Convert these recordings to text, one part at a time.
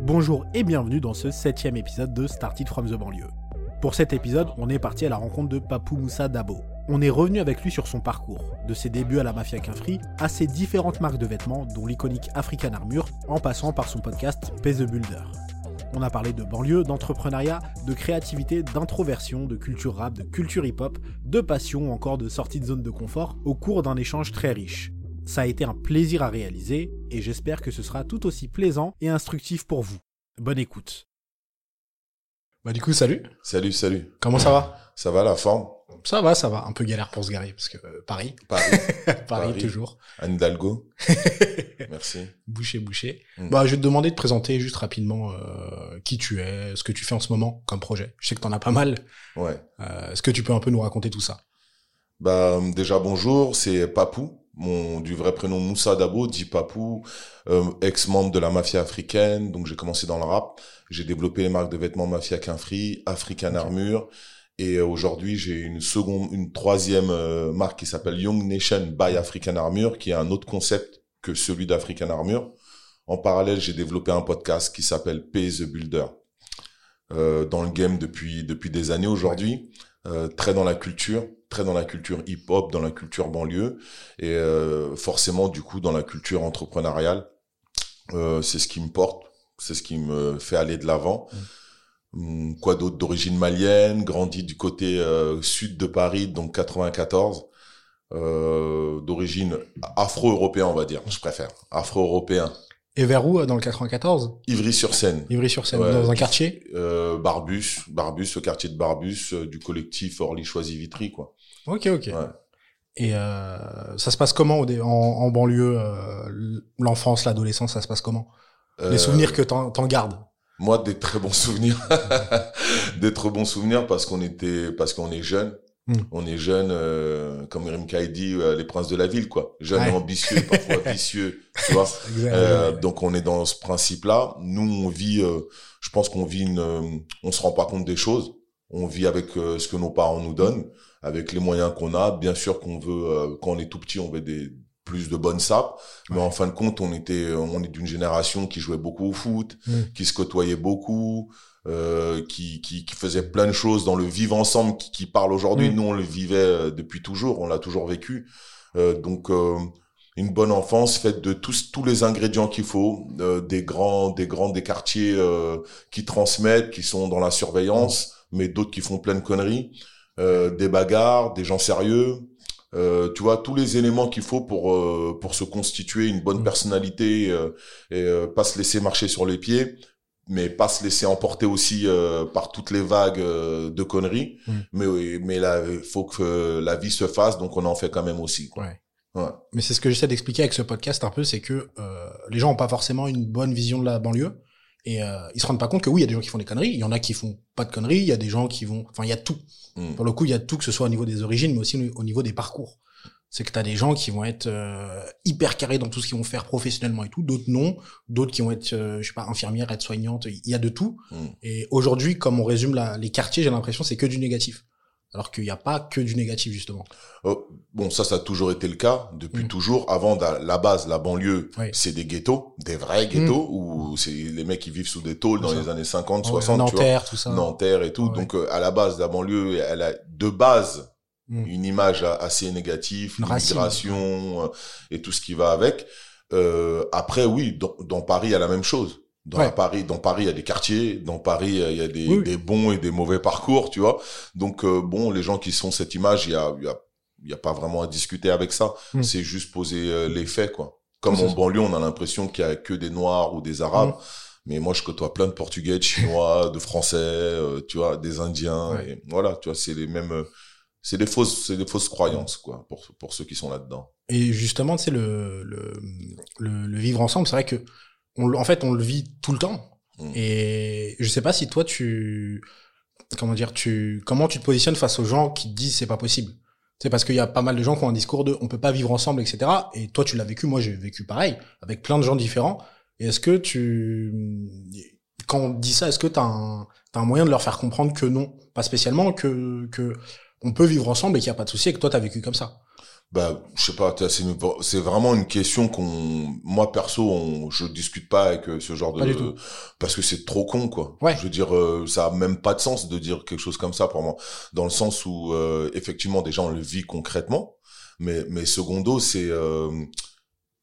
Bonjour et bienvenue dans ce septième épisode de Started from the banlieue. Pour cet épisode, on est parti à la rencontre de Papou Moussa Dabo. On est revenu avec lui sur son parcours, de ses débuts à la mafia Quinfri à ses différentes marques de vêtements, dont l'iconique African Armure, en passant par son podcast Pay the Builder. On a parlé de banlieue, d'entrepreneuriat, de créativité, d'introversion, de culture rap, de culture hip-hop, de passion, encore de sortie de zone de confort, au cours d'un échange très riche. Ça a été un plaisir à réaliser, et j'espère que ce sera tout aussi plaisant et instructif pour vous. Bonne écoute. Bah du coup, salut. Salut, salut. Comment ça va? Ça va la forme? Ça va, ça va. Un peu galère pour se garer, parce que euh, Paris. Paris. Paris, Paris. toujours. Anne Hidalgo. Merci. Bouché, bouché. Mm. Bah, je vais te demander de présenter juste rapidement euh, qui tu es, ce que tu fais en ce moment comme projet. Je sais que t'en as pas mal. Ouais. Euh, Est-ce que tu peux un peu nous raconter tout ça? Bah déjà bonjour, c'est Papou, mon du vrai prénom Moussa Dabo, dit Papou, euh, ex-membre de la mafia africaine. Donc j'ai commencé dans le rap, j'ai développé les marques de vêtements Mafia Quinfri, African Armure, et euh, aujourd'hui j'ai une seconde, une troisième euh, marque qui s'appelle Young Nation by African Armure, qui est un autre concept que celui d'African Armure. En parallèle, j'ai développé un podcast qui s'appelle Pay the Builder. Euh, dans le game depuis depuis des années aujourd'hui, euh, très dans la culture, très dans la culture hip-hop, dans la culture banlieue, et euh, forcément du coup dans la culture entrepreneuriale. Euh, c'est ce qui me porte, c'est ce qui me fait aller de l'avant. Hum, Quoi d'autre d'origine malienne, grandi du côté sud de Paris, donc 94, euh, d'origine afro-européen on va dire, je préfère, afro-européen. Et vers où euh, Dans le 94 Ivry-sur-Seine. Ivry-sur-Seine, Ouais, dans un quartier? Euh, Barbus, Barbus, le quartier de Barbus, euh, du collectif Orly Choisy Vitry, quoi. Ok, ok. Ouais. Et euh, ça se passe comment au en, en banlieue euh, L'enfance, l'adolescence, ça se passe comment? Les souvenirs que t'en t'en gardes? Moi, des très bons souvenirs, des très bons souvenirs parce qu'on était, parce qu'on est jeune. Mm. On est jeune, euh, comme Rimka dit, euh, les princes de la ville, quoi. Jeune, Ouais. ambitieux, parfois vicieux, tu vois. Euh, donc on est dans ce principe-là. Nous, on vit, euh, je pense qu'on vit une, euh, on se rend pas compte des choses. On vit avec ce que nos parents nous donnent, avec les moyens qu'on a. Bien sûr qu'on veut, euh, quand on est tout petit, on veut des plus de bonnes sapes. Mais Ouais. en fin de compte, on était, on est d'une génération qui jouait beaucoup au foot, Mm. qui se côtoyait beaucoup, euh, qui, qui, qui faisait plein de choses dans le vivre ensemble qui, qui parle aujourd'hui. Mm. Nous, on le vivait euh, depuis toujours, on l'a toujours vécu. Euh, donc, euh, une bonne enfance faite de tous tous les ingrédients qu'il faut, euh, des grands des grands des quartiers euh, qui transmettent, qui sont dans la surveillance, mais d'autres qui font plein de conneries, euh, des bagarres, des gens sérieux. Euh, tu vois tous les éléments qu'il faut pour euh, pour se constituer une bonne Mm. personnalité euh, et euh, pas se laisser marcher sur les pieds mais pas se laisser emporter aussi euh, par toutes les vagues euh, de conneries Mm. mais mais là il faut que la vie se fasse donc on en fait quand même aussi quoi. Ouais. Ouais. Mais c'est ce que j'essaie d'expliquer avec ce podcast un peu, c'est que euh, les gens ont pas forcément une bonne vision de la banlieue et euh, ils se rendent pas compte que oui, il y a des gens qui font des conneries, il y en a qui font pas de conneries, il y a des gens qui vont, enfin il y a tout. Mm. Pour le coup, il y a tout que ce soit au niveau des origines, mais aussi au niveau des parcours. C'est que t'as des gens qui vont être euh, hyper carrés dans tout ce qu'ils vont faire professionnellement et tout, d'autres non, d'autres qui vont être, euh, je sais pas, infirmières, être soignantes, il y a de tout. Mm. Et aujourd'hui, comme on résume la- les quartiers, j'ai l'impression c'est que du négatif. Alors qu'il n'y a pas que du négatif justement. Oh, bon, ça, ça a toujours été le cas, depuis Mm. toujours. Avant, la base, la banlieue, Oui. c'est des ghettos, des vrais ghettos, où c'est les mecs qui vivent sous des tôles dans Ça. les années 50, Ah ouais, 60, tu vois. Nanterre, tout ça. Nanterre et tout. Donc, euh, à la base, la banlieue, elle a de base Mm. une image assez négative, l'immigration euh, et tout ce qui va avec. Euh, après, oui, dans, dans Paris, il y a la même chose. Dans Ouais. Paris, dans Paris, il y a des quartiers. Dans Paris, euh, il y a des, Oui, oui. des bons et des mauvais parcours, tu vois. Donc, euh, bon, les gens qui sont cette image, il y a, il y a, il y a pas vraiment à discuter avec ça. Mm. C'est juste poser euh, les faits, quoi. Comme Oui, c'est en banlieue, on a l'impression qu'il y a que des Noirs ou des Arabes. Mm. Mais moi, je côtoie plein de Portugais, de Chinois, de Français, euh, tu vois, des Indiens. Ouais. Et voilà, tu vois, c'est les mêmes. C'est des fausses, c'est des fausses croyances, quoi, pour pour ceux qui sont là-dedans. Et justement, tu sais, le, le, le, le vivre ensemble, c'est vrai que, on, en fait, on le vit tout le temps. Mm. Et je sais pas si toi, tu, comment dire, tu, comment tu te positionnes face aux gens qui te disent c'est pas possible. C'est parce qu'il y a pas mal de gens qui ont un discours de on peut pas vivre ensemble, etc. Et toi, tu l'as vécu, moi, j'ai vécu pareil, avec plein de gens différents. Et est-ce que tu, quand on dit ça, est-ce que t'as un, t'as un moyen de leur faire comprendre que non, pas spécialement, que, que on peut vivre ensemble et qu'il y a pas de souci et que toi, t'as vécu comme ça? Bah, je sais pas, c'est c'est vraiment une question qu'on, moi perso, on, je discute pas avec euh, ce genre de, parce que c'est trop con quoi. Ouais. Je veux dire, euh, ça a même pas de sens de dire quelque chose comme ça pour moi, dans le sens où euh, effectivement déjà on le vit concrètement, mais mais secondo c'est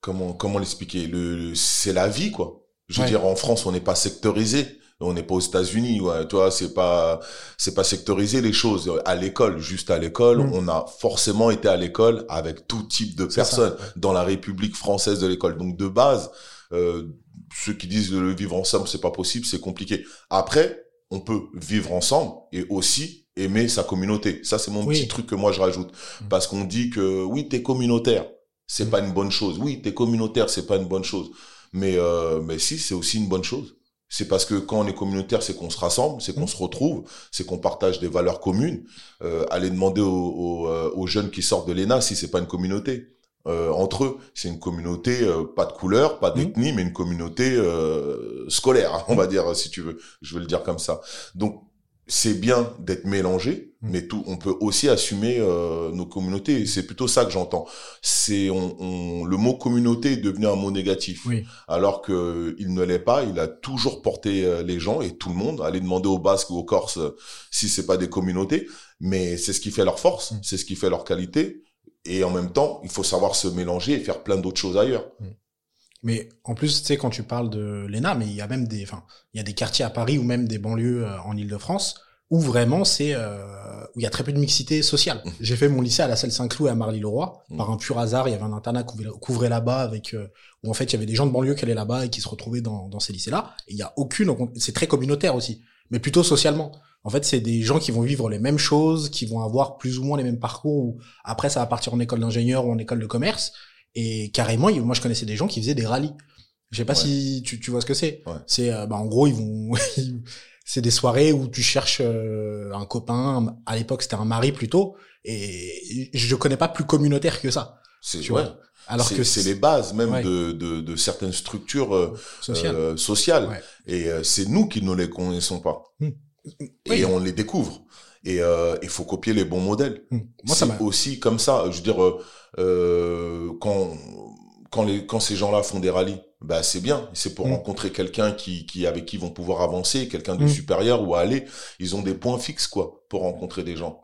comment comment l'expliquer, le, c'est la vie quoi. Je veux dire en France on n'est pas sectorisé on n'est pas aux États-Unis, ouais, tu vois, c'est pas c'est pas sectoriser les choses à l'école, juste à l'école, mm. on a forcément été à l'école avec tout type de personnes dans la République française de l'école. Donc de base, euh, ceux qui disent de le vivre ensemble, c'est pas possible, c'est compliqué. Après, on peut vivre ensemble et aussi aimer sa communauté. Ça c'est mon petit truc que moi je rajoute mm. parce qu'on dit que oui, t'es communautaire, c'est mm. pas une bonne chose. Oui, t'es communautaire, c'est pas une bonne chose. Mais euh, mais si, c'est aussi une bonne chose. C'est parce que quand on est communautaire, c'est qu'on se rassemble, c'est qu'on mmh. se retrouve, c'est qu'on partage des valeurs communes. Euh, allez demander aux, euh, aux, jeunes qui sortent de l'ENA si c'est pas une communauté. Euh, entre eux, c'est une communauté euh, pas de couleur, pas mmh. d'ethnie, mais une communauté euh, scolaire, on va dire si tu veux. Je vais le dire comme ça. Donc c'est bien d'être mélangé, mm. mais tout, on peut aussi assumer euh, nos communautés. C'est plutôt ça que j'entends. C'est on, le mot communauté est devenu un mot négatif, alors que il ne l'est pas. Il a toujours porté euh, les gens et tout le monde. Aller demander aux Basques ou aux Corses euh, si c'est pas des communautés, mais c'est ce qui fait leur force, mm. c'est ce qui fait leur qualité. Et en même temps, il faut savoir se mélanger et faire plein d'autres choses ailleurs. Mm. Mais en plus, tu sais, quand tu parles de l'ENA, mais il y a même des, enfin, il y a des quartiers à Paris ou même des banlieues euh, en Ile-de-France où vraiment c'est euh, où il y a très peu de mixité sociale. Mmh. J'ai fait mon lycée à la Salle Saint-Cloud à Marly-le-Roi mmh. par un pur hasard. Il y avait un internat qui couvrait là-bas avec euh, où en fait il y avait des gens de banlieue qui allaient là-bas et qui se retrouvaient dans, dans ces lycées-là. Et il y a aucune, c'est très communautaire aussi, mais plutôt socialement. En fait, c'est des gens qui vont vivre les mêmes choses, qui vont avoir plus ou moins les mêmes parcours. Ou après, ça va partir en école d'ingénieur ou en école de commerce et carrément, moi, je connaissais des gens qui faisaient des rallyes. Je sais pas si tu, tu vois ce que c'est. C'est, euh, bah, en gros, ils vont, c'est des soirées où tu cherches euh, un copain. À l'époque, c'était un mari plutôt. Et je connais pas plus communautaire que ça. C'est tu vois. Alors que c'est les bases même de, de, de, certaines structures euh, sociales. sociales. Et c'est nous qui ne les connaissons pas. Hum. Et on les découvre. Et il faut copier les bons modèles. Hum. c'est aussi comme ça. Je veux dire euh, quand quand les quand ces gens-là font des rallyes, bah c'est bien. C'est pour mm. rencontrer quelqu'un qui qui avec qui ils vont pouvoir avancer, quelqu'un de mm. supérieur ou aller. Ils ont des points fixes quoi pour rencontrer des gens.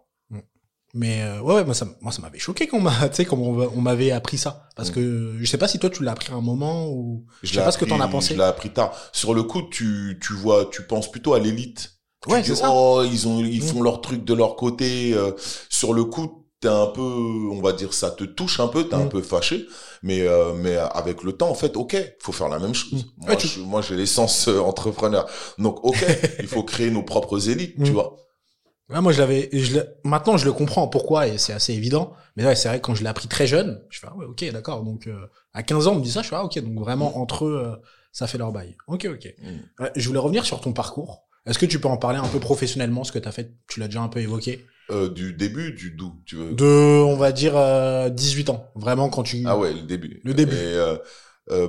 Mais euh, ouais, ouais, moi ça moi ça m'avait choqué quand m'a tu sais comment on, m'avait appris ça parce que je sais pas si toi tu l'as appris à un moment ou je, sais pas ce que t'en as pensé. Je l'ai appris tard. Sur le coup, tu tu vois, tu penses plutôt à l'élite. Ouais, c'est ça. Oh, ils ont ils font leur truc de leur côté. Euh, sur le coup, t'es un peu, on va dire, ça te touche un peu, t'es un mm. peu fâché, mais euh, mais avec le temps, en fait, ok, faut faire la même chose. Mm. Moi, j'ai l'essence euh, entrepreneur, donc ok, il faut créer nos propres élites, tu mm. vois. Ouais, moi, je l'avais, je maintenant, je le comprends pourquoi et c'est assez évident. Mais ouais, c'est vrai que quand je l'ai appris très jeune, je fais ah ouais, ok, d'accord. Donc euh, à 15 ans, on me dit ça, je fais ah ok, donc vraiment entre eux, ça fait leur bail. Ok, ok. je voulais revenir sur ton parcours. Est-ce que tu peux en parler un peu professionnellement, ce que tu as fait? Tu l'as déjà un peu évoqué. Euh, du début, du d'où tu veux? De, on va dire, 18 euh, ans. Vraiment, quand tu... Ah ouais, le début. Le début. Et, euh,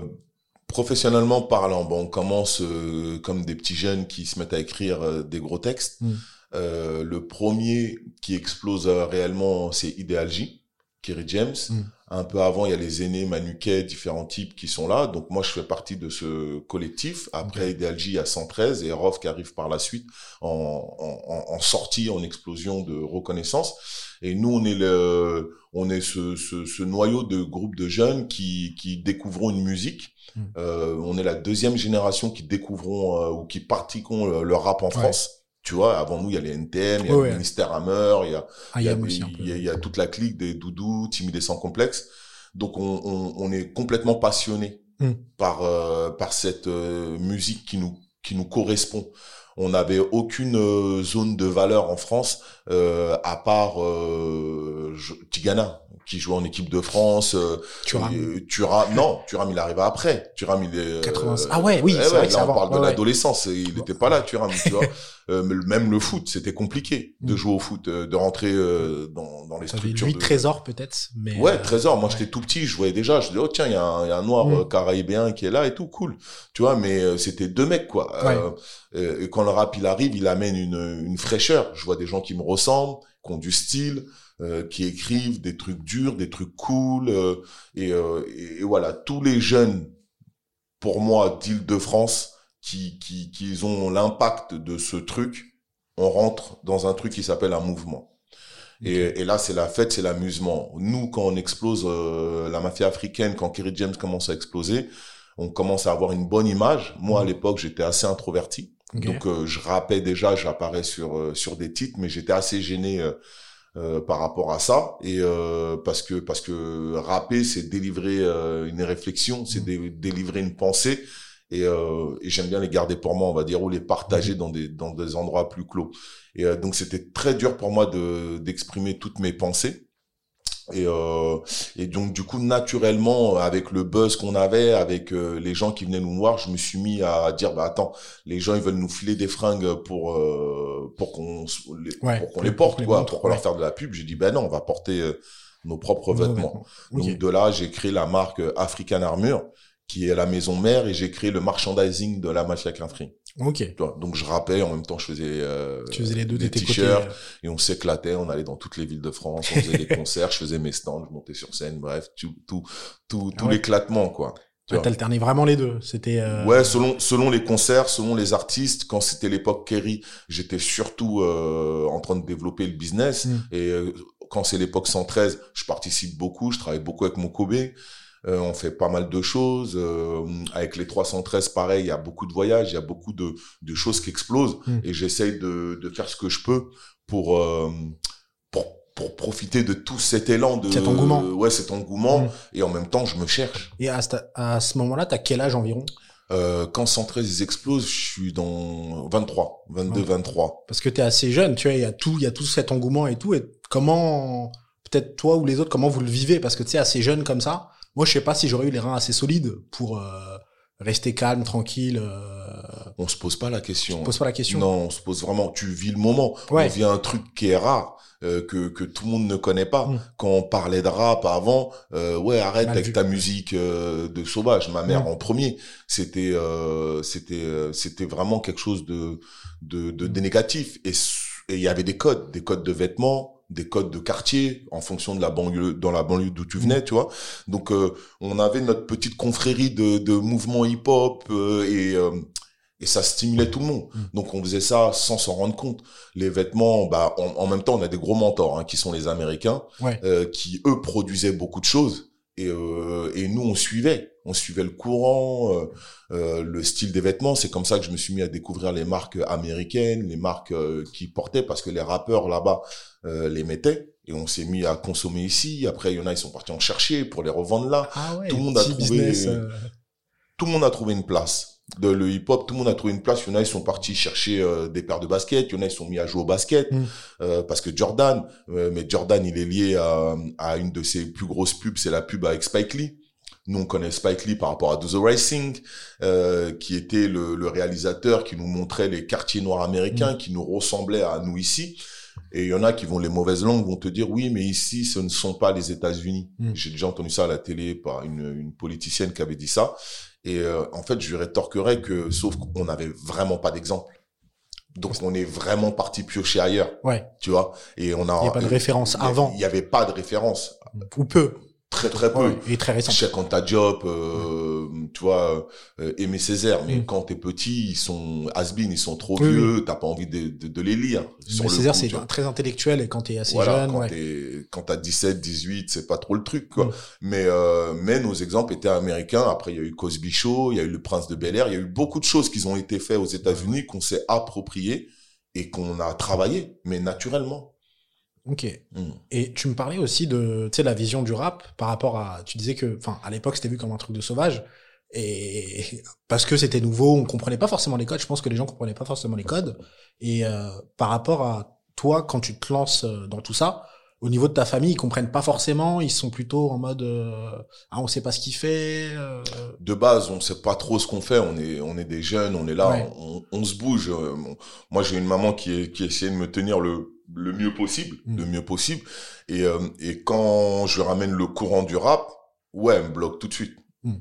professionnellement parlant, bon, on commence comme des petits jeunes qui se mettent à écrire des gros textes. Hmm. le premier qui explose réellement, c'est Ideal J, Kerry James. Hmm. Un peu avant, il y a les aînés Manuquet, différents types qui sont là. Donc moi, je fais partie de ce collectif. Après, y a 113 et Rof qui arrive par la suite en, en, en, sortie, en explosion de reconnaissance. Et nous, on est le, on est ce, ce, ce noyau de groupe de jeunes qui, qui découvront une musique. Hmm. Euh, on est la deuxième génération qui découvront euh, ou qui pratiquons le, rap en France. Tu vois, avant nous, il y a les NTM, il y a le ministère Hammer, il y a, il, y a, il, y a, toute la clique des doudous, timidés sans complexe. Donc, on, on, on est complètement passionné hmm. par, euh, par cette euh, musique qui nous, qui nous correspond. On n'avait aucune euh, zone de valeur en France, à part Tigana, qui jouait en équipe de France. Thuram. Thuram, non, Thuram, il arrive après. Thuram, il est... 80... ah ouais, oui, c'est vrai que là, on parle de l'adolescence. Il n'était pas là, Thuram, tu vois. Euh, même le foot, c'était compliqué de Mm. jouer au foot, euh, de rentrer euh, dans, dans les structures. lui de- Trésor peut-être, mais Ouais, euh, Trésor. Moi, ouais. j'étais tout petit, je voyais déjà. Je disais, oh tiens, il y, a un- il y a un noir Mm. euh, caraïbéen qui est là et tout, cool. Tu vois, mais euh, c'était deux mecs, quoi. Euh, euh, et quand le rap, il arrive, il amène une, une fraîcheur. Je vois des gens qui me ressemblent, qui ont du style, euh, qui écrivent des trucs durs, des trucs cool. euh, et, euh, et, et voilà, tous les jeunes, pour moi, d'Île-de-France, qui, qui, qui ont l'impact de ce truc, on rentre dans un truc qui s'appelle un mouvement. Et, et là, c'est la fête, c'est l'amusement. Nous, quand on explose la mafia africaine, quand Kerry James commence à exploser, on commence à avoir une bonne image. Moi, à Mhm. l'époque, j'étais assez introverti. Donc, euh, je rappais déjà, j'apparais sur euh, sur des titres, mais j'étais assez gêné euh, euh, par rapport à ça. Et euh, parce que parce que rapper, c'est délivrer euh, une réflexion, c'est dé- délivrer une pensée. Et, euh, et j'aime bien les garder pour moi, on va dire, ou les partager dans des dans des endroits plus clos. Et euh, donc c'était très dur pour moi de d'exprimer toutes mes pensées. Et, euh, et donc du coup naturellement avec le buzz qu'on avait, avec euh, les gens qui venaient nous voir, je me suis mis à dire bah attends, les gens ils veulent nous filer des fringues pour euh, pour qu'on les, Ouais, pour qu'on pour- les pour porte les quoi, pour leur fasse de la pub. J'ai dit ben non, on va porter nos propres Nos vêtements. Donc de là, j'ai créé la marque African Armure qui est la maison mère et j'ai créé le merchandising de la Mafia Quinfri. Ok. Donc je rappais en même temps je faisais euh, Tu faisais les deux des t-shirts euh, et on s'éclatait, on allait dans toutes les villes de France, on faisait des concerts, je faisais mes stands, je montais sur scène, bref, tout tout tout, Ah tout ouais. l'éclatement quoi. Tu ouais, vois. T'alternais vraiment les deux. C'était. euh, Ouais, selon selon les concerts, selon les artistes. Quand c'était l'époque Kerry, j'étais surtout euh, en train de développer le business. Mm. Et euh, quand c'est l'époque 113, je participe beaucoup, je travaille beaucoup avec mon Kobe. Euh, on fait pas mal de choses. Euh, avec les 313, pareil, il y a beaucoup de voyages, il y a beaucoup de, de choses qui explosent. Mm. Et j'essaye de, de faire ce que je peux pour, euh, pour, pour profiter de tout cet élan. De, Cet engouement. Ouais, cet engouement. Mm. Et en même temps, je me cherche. Et à, ce- à ce moment-là, t'as quel âge environ? Euh, quand 113 ils explosent, je suis dans 23, 22, Ouais. 23. Parce que t'es assez jeune, tu vois. Il y a tout, il y a tout cet engouement et tout. Et comment, peut-être toi ou les autres, comment vous le vivez? Parce que tu sais, assez jeune comme ça. Moi, je sais pas si j'aurais eu les reins assez solides pour euh, rester calme, tranquille. Euh, On se pose pas la question. je pose pas la question. Non, on se pose vraiment. Tu vis le moment. Ouais. On vit un truc qui est rare. euh, que que tout le monde ne connaît pas. Mm. Quand on parlait de rap avant, euh, ouais arrête Mal avec vu. ta musique euh, de sauvage. Ma mère Mm. en premier, c'était euh, c'était c'était vraiment quelque chose de de de, de négatif. Et s- et il y avait des codes, des codes de vêtements, des codes de quartier en fonction de la banlieue dans la banlieue d'où tu venais, tu vois. Donc euh, on avait notre petite confrérie de de mouvements hip-hop euh, et euh, et ça stimulait tout le monde. Mm. Donc on faisait ça sans s'en rendre compte. Les vêtements, bah en, en même temps, on a des gros mentors hein, qui sont les Américains, Ouais. euh, qui eux produisaient beaucoup de choses et, euh, et nous on suivait, on suivait le courant, euh, euh, le style des vêtements. C'est comme ça que je me suis mis à découvrir les marques américaines, les marques euh, qui portaient parce que les rappeurs là-bas euh, les mettaient et on s'est mis à consommer ici. Après il y en a ils sont partis en chercher pour les revendre là. Ah ouais. Tout le monde a trouvé- business, euh, Tout le monde a trouvé une place. De le hip-hop, tout le monde a trouvé une place. Il y en a, ils sont partis chercher euh, des paires de baskets. Il y en a, ils sont mis à jouer au basket. Mm. Euh, parce que Jordan, euh, mais Jordan, il est lié à, à une de ses plus grosses pubs, c'est la pub avec Spike Lee. Nous, on connaît Spike Lee par rapport à Do the Racing, euh, qui était le, le réalisateur qui nous montrait les quartiers noirs américains, qui nous ressemblaient à nous ici. Et il y en a qui vont, les mauvaises langues vont te dire, oui, mais ici, ce ne sont pas les États-Unis. Mm. J'ai déjà entendu ça à la télé par une, une politicienne qui avait dit ça. Et euh, en fait, je lui rétorquerais que, sauf qu'on n'avait vraiment pas d'exemple. Donc, on est vraiment parti piocher ailleurs, Ouais. tu vois? Et on a. Il n'y a pas de référence avant. Il n'y avait pas de référence. Ou peu. Très, très peu. Ouais, et très récent. Check on ta job, euh, tu vois, euh, Aimé Césaire. Mais Mm. quand t'es petit, ils sont has ils sont trop Oui, vieux, t'as pas envie de, de, de les lire. Mais Césaire, c'est très intellectuel et quand t'es assez Voilà, jeune, quand ouais. quand t'as 17, 18, c'est pas trop le truc, quoi. Mm. Mais, euh, mais nos exemples étaient américains. Après, il y a eu Cosby Show, il y a eu Le Prince de Bel Air, il y a eu beaucoup de choses qui ont été faites aux États-Unis qu'on s'est approprié et qu'on a travaillé, mais naturellement. Ok. Mm. Et tu me parlais aussi de, tu sais, la vision du rap par rapport à, tu disais que, enfin, à l'époque, c'était vu comme un truc de sauvage. Et parce que c'était nouveau, on comprenait pas forcément les codes. Je pense que les gens comprenaient pas forcément les codes. Et euh, par rapport à toi, quand tu te lances euh, dans tout ça, au niveau de ta famille, ils comprennent pas forcément, ils sont plutôt en mode euh, ah on sait pas ce qu'il fait. euh, De base, on sait pas trop ce qu'on fait. On est, on est des jeunes, on est là, Ouais. on, on se bouge. Euh, Moi, j'ai une maman qui, qui essaie de me tenir le, le mieux possible, Mm. le mieux possible. Et, euh, et quand je ramène le courant du rap, ouais, elle me bloque tout de suite. hmm.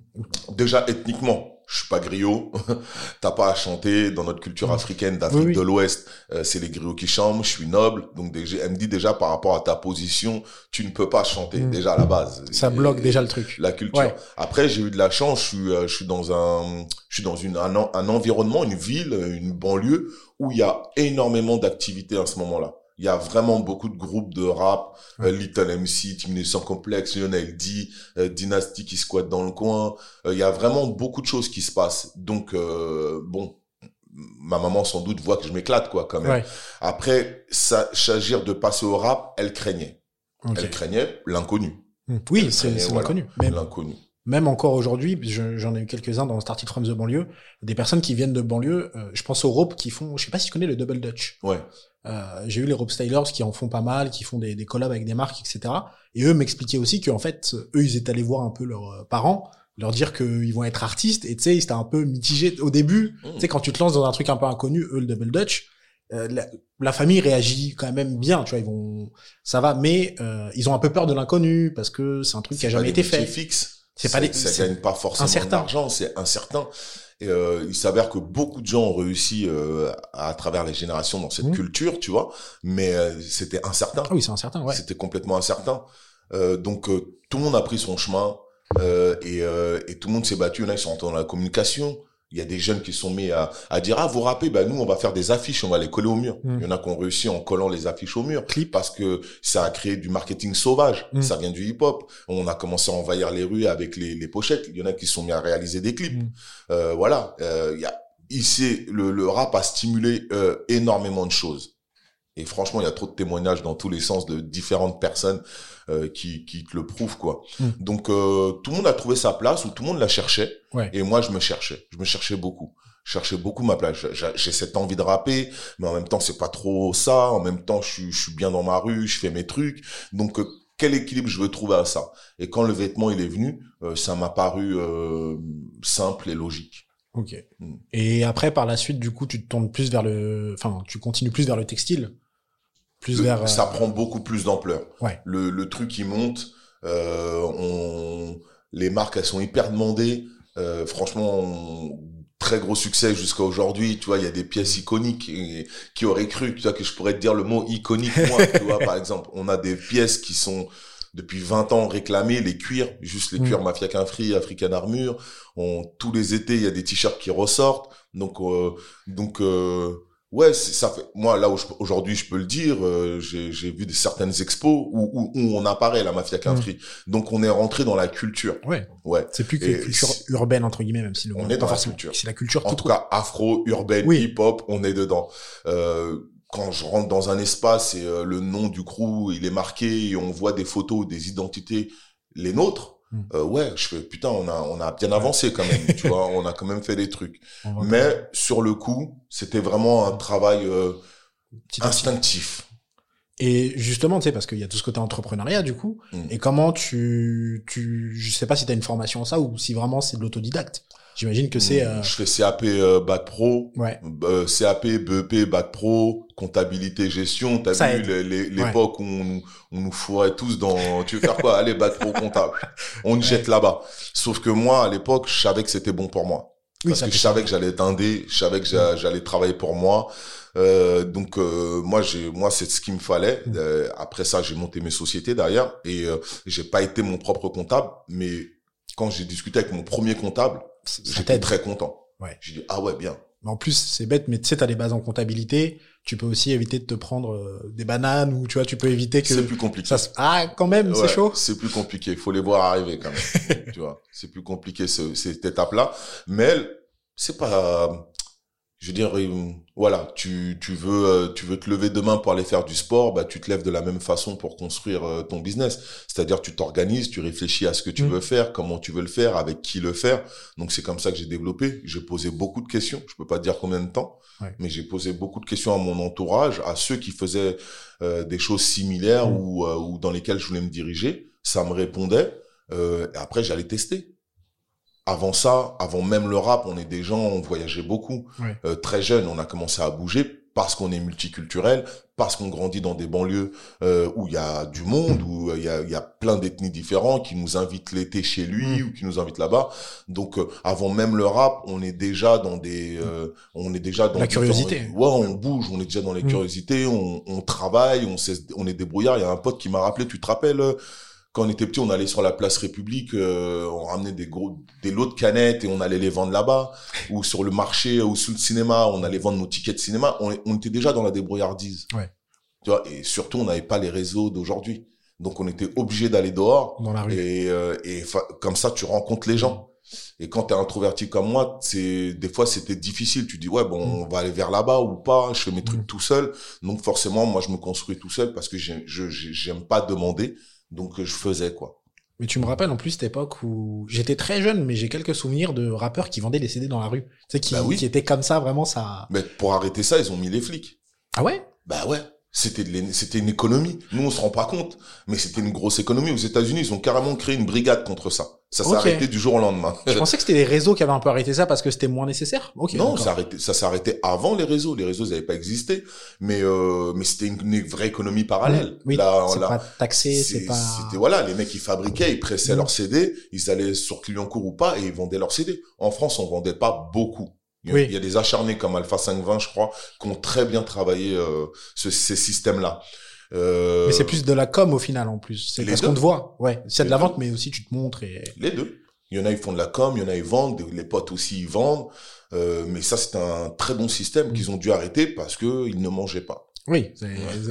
Déjà ethniquement, je suis pas griot. T'as pas à chanter dans notre culture Mm. africaine d'Afrique Oui, oui. de l'Ouest. euh, c'est les griots qui chantent. Je suis noble, donc déjà, elle me dit déjà par rapport à ta position, tu ne peux pas chanter Mm. déjà à la base. Ça Et- bloque déjà le truc. la culture. Ouais. Après, j'ai eu de la chance. Je suis, euh, je suis dans un, je suis dans une, un, un environnement, une ville, une banlieue où il y a énormément d'activités à ce moment-là. Il y a vraiment beaucoup de groupes de rap, Ouais. euh, Little MC, Sans Complexe, Lionel D, euh, Dynasty qui squatte dans le coin. Euh, il y a vraiment beaucoup de choses qui se passent. Donc, euh, bon, ma maman sans doute voit que je m'éclate, quoi, quand même. Ouais. Après, ça, s'agir de passer au rap, elle craignait. Elle craignait l'inconnu. Hmm. Oui, c'est c'est voilà, l'inconnu. Même encore aujourd'hui, je- j'en ai eu quelques-uns dans Started from the banlieue, des personnes qui viennent de banlieue. euh, je pense aux ropes qui font, je sais pas si tu connais le double dutch. Ouais. Euh, j'ai eu les rope stylers qui en font pas mal, qui font des, des collabs avec des marques, etc. Et eux m'expliquaient aussi qu'en fait, eux, ils étaient allés voir un peu leurs euh, parents, leur dire qu'ils vont être artistes. Et tu sais, ils étaient un peu mitigés au début. Mm. Tu sais, quand tu te lances dans un truc un peu inconnu, eux, le double dutch, euh, la, la famille réagit quand même bien, tu vois, ils vont, ça va, mais euh, ils ont un peu peur de l'inconnu parce que c'est un truc qui a jamais été fait. fixes. C'est pas des- ça gagne pas forcément d'argent, c'est incertain. Et euh, il s'avère que beaucoup de gens ont réussi euh, à travers les générations dans cette Mhm. culture, tu vois, mais euh, c'était incertain. Ah oui, c'est incertain, ouais. C'était complètement incertain. Euh, donc euh, tout le monde a pris son chemin euh, et, euh, et tout le monde s'est battu. Il y en a qui sont rentrés dans la communication. Il y a des jeunes qui sont mis à, à dire ah vous rappelez bah nous on va faire des affiches on va les coller au mur. Mm. Il y en a qui ont réussi en collant les affiches au mur Clip. parce que ça a créé du marketing sauvage. Mm. Ça vient du hip hop. On a commencé à envahir les rues avec les, les pochettes. Il y en a qui sont mis à réaliser des clips. Mm. Euh, voilà. Euh, il y a ici le, le rap a stimulé euh, énormément de choses. Et franchement, il y a trop de témoignages dans tous les sens de différentes personnes euh, qui, qui te le prouvent, quoi. Mm. Donc, euh, tout le monde a trouvé sa place ou tout le monde la cherchait. Ouais. Et moi, je me cherchais. Je me cherchais beaucoup. Je cherchais beaucoup ma place. J'ai- cette envie de rapper, mais en même temps, c'est pas trop ça. En même temps, je suis, je suis bien dans ma rue, je fais mes trucs. Donc, euh, quel équilibre je veux trouver à ça? Et quand le vêtement il est venu, euh, ça m'a paru euh, simple et logique. Ok. Mm. Et après, par la suite, du coup, tu te tournes plus vers le, enfin, tu continues plus vers le textile, plus Le- vers. ça euh, prend beaucoup plus d'ampleur. Ouais. Le, le truc il monte, euh, on, les marques elles sont hyper demandées. Euh, franchement, on- très gros succès jusqu'à aujourd'hui. Tu vois, il y a des pièces iconiques et- qui auraient cru, tu vois, que je pourrais te dire le mot iconique. Moi, tu vois, par exemple, on a des pièces qui sont depuis 20 ans réclamées, les cuirs, juste les Mm. cuirs Mafia qu'un free, African Armure. On, tous les étés, il y a des t-shirts qui ressortent. Donc, euh, donc. Euh, Ouais, c'est- ça fait. Moi, là où je- aujourd'hui, je peux le dire, euh, j'ai j'ai vu des certaines expos où, où, où on apparaît la mafia qu'un Mm. Donc, on est rentré dans la culture. Ouais. Ouais. C'est plus que Et culture urbaine entre guillemets, même si le On est dans la culture. C'est la culture En tout cas, afro, urbaine, Oui. hip-hop, on est dedans. Euh, quand je rentre dans un espace et euh, le nom du crew, il est marqué et on voit des photos, des identités, les nôtres. Mm. euh, ouais, je fais putain, on a on a bien avancé quand même, tu vois, on a quand même fait des trucs. Mais sur le coup, c'était vraiment un travail euh, instinctif. Et justement, tu sais, parce qu'il y a tout ce côté entrepreneuriat, du coup. Mm. Et comment tu, tu, je sais pas si tu as une formation en ça ou si vraiment c'est de l'autodidacte. J'imagine que c'est, euh, Je fais CAP euh, bac pro, ouais. euh, CAP, BEP, bac pro, comptabilité, gestion. T'as Ça vu l'époque où on, nous- on nous fourrait tous dans. Tu veux faire quoi? Allez, bac pro comptable. On te jette là-bas. Sauf que moi, à l'époque, je savais que c'était bon pour moi. Oui, Parce que je savais que j'allais être indé, je savais que j'a- j'allais travailler pour moi. Euh, donc euh, moi, j'ai, moi, c'est ce qu'il me fallait. Mm. Euh, après ça, j'ai monté mes sociétés derrière et euh, j'ai pas été mon propre comptable, mais quand j'ai discuté avec mon premier comptable, j'étais très content. Ouais. J'ai dit ah ouais bien. Mais En plus, c'est bête, mais tu sais, t'as des bases en comptabilité. Tu peux aussi éviter de te prendre euh, des bananes ou tu vois, tu peux éviter que C'est plus compliqué. ça se... Ah, quand même, c'est chaud. C'est plus compliqué. Il faut les voir arriver quand même. tu vois, c'est plus compliqué ce, cette étape-là. Mais c'est pas. je veux dire, euh, voilà, tu, tu veux euh, tu veux te lever demain pour aller faire du sport, bah tu te lèves de la même façon pour construire euh, ton business. C'est-à-dire tu t'organises, tu réfléchis à ce que tu Mm. veux faire, comment tu veux le faire, avec qui le faire. Donc c'est comme ça que j'ai développé. J'ai posé beaucoup de questions. Je peux pas dire combien de temps, Ouais. mais j'ai posé beaucoup de questions à mon entourage, à ceux qui faisaient euh, des choses similaires Mm. ou euh, ou dans lesquelles je voulais me diriger. Ça me répondait. Euh, et après j'allais tester. Avant ça, avant même le rap, on est des gens, on voyageait beaucoup. Ouais. Euh, très jeune, on a commencé à bouger parce qu'on est multiculturel, parce qu'on grandit dans des banlieues euh, où il y a du monde, où euh, il y, a, y a plein d'ethnies différents qui nous invitent l'été chez lui ou qui nous invitent là-bas. Donc euh, avant même le rap, on est déjà dans des, euh, on est déjà dans La curiosité. Ouais, on bouge, on est déjà dans les Mm. curiosités, on, on travaille, on sait, on est débrouillard. Il y a un pote qui m'a rappelé, tu te rappelles euh, quand on était petit, on allait sur la place République, euh, on ramenait des gros, des lots de canettes et on allait les vendre là-bas, ou sur le marché ou sous le cinéma, on allait vendre nos tickets de cinéma. On, on était déjà dans la débrouillardise. Ouais. Tu vois, et surtout, on n'avait pas les réseaux d'aujourd'hui. Donc, on était obligé d'aller dehors. Dans la rue. Et, euh, et comme ça, tu rencontres les gens. Et quand t'es introverti comme moi, c'est des fois c'était difficile. Tu dis ouais bon, Mm. on va aller vers là-bas ou pas. Je fais mes trucs Mm. tout seul. Donc forcément, moi je me construis tout seul parce que j'aime pas demander. Donc euh, je faisais quoi. Mais tu me rappelles en plus cette époque où j'étais très jeune, mais j'ai quelques souvenirs de rappeurs qui vendaient des CD dans la rue. Tu sais, qui, Bah oui. qui étaient comme ça, vraiment ça. Mais pour arrêter ça, ils ont mis les flics. Ah ouais? Bah ouais. C'était c'était une économie. Nous on se rend pas compte, mais c'était une grosse économie. Aux États-Unis, ils ont carrément créé une brigade contre ça. Ça s'est arrêté du jour au lendemain. Je pensais que c'était les réseaux qui avaient un peu arrêté ça parce que c'était moins nécessaire. Non, ça, arrêté, ça s'est arrêté avant les réseaux. Les réseaux n'avaient pas existé, mais euh, mais c'était une, une vraie économie parallèle. Oui, Là, c'est là, pas taxé, c'est c'est- pas. C'était voilà, les mecs ils fabriquaient, ils pressaient Mm. leurs CD, ils allaient sur Clignancourt ou pas et ils vendaient leurs CD. En France, on vendait pas beaucoup. Il y a, Oui. il y a des acharnés comme Alpha 520, je crois, qui ont très bien travaillé euh, ce- ces systèmes-là. Euh, Mais c'est plus de la com au final en plus. C'est parce qu'on te voit. Ouais. C'est de la deux. vente, mais aussi tu te montres et. les deux. Il y en a ils font de la com, il y en a ils vendent, les potes aussi ils vendent. Euh, mais ça c'est un très bon système Mm. qu'ils ont dû arrêter parce que ils ne mangeaient pas. Oui.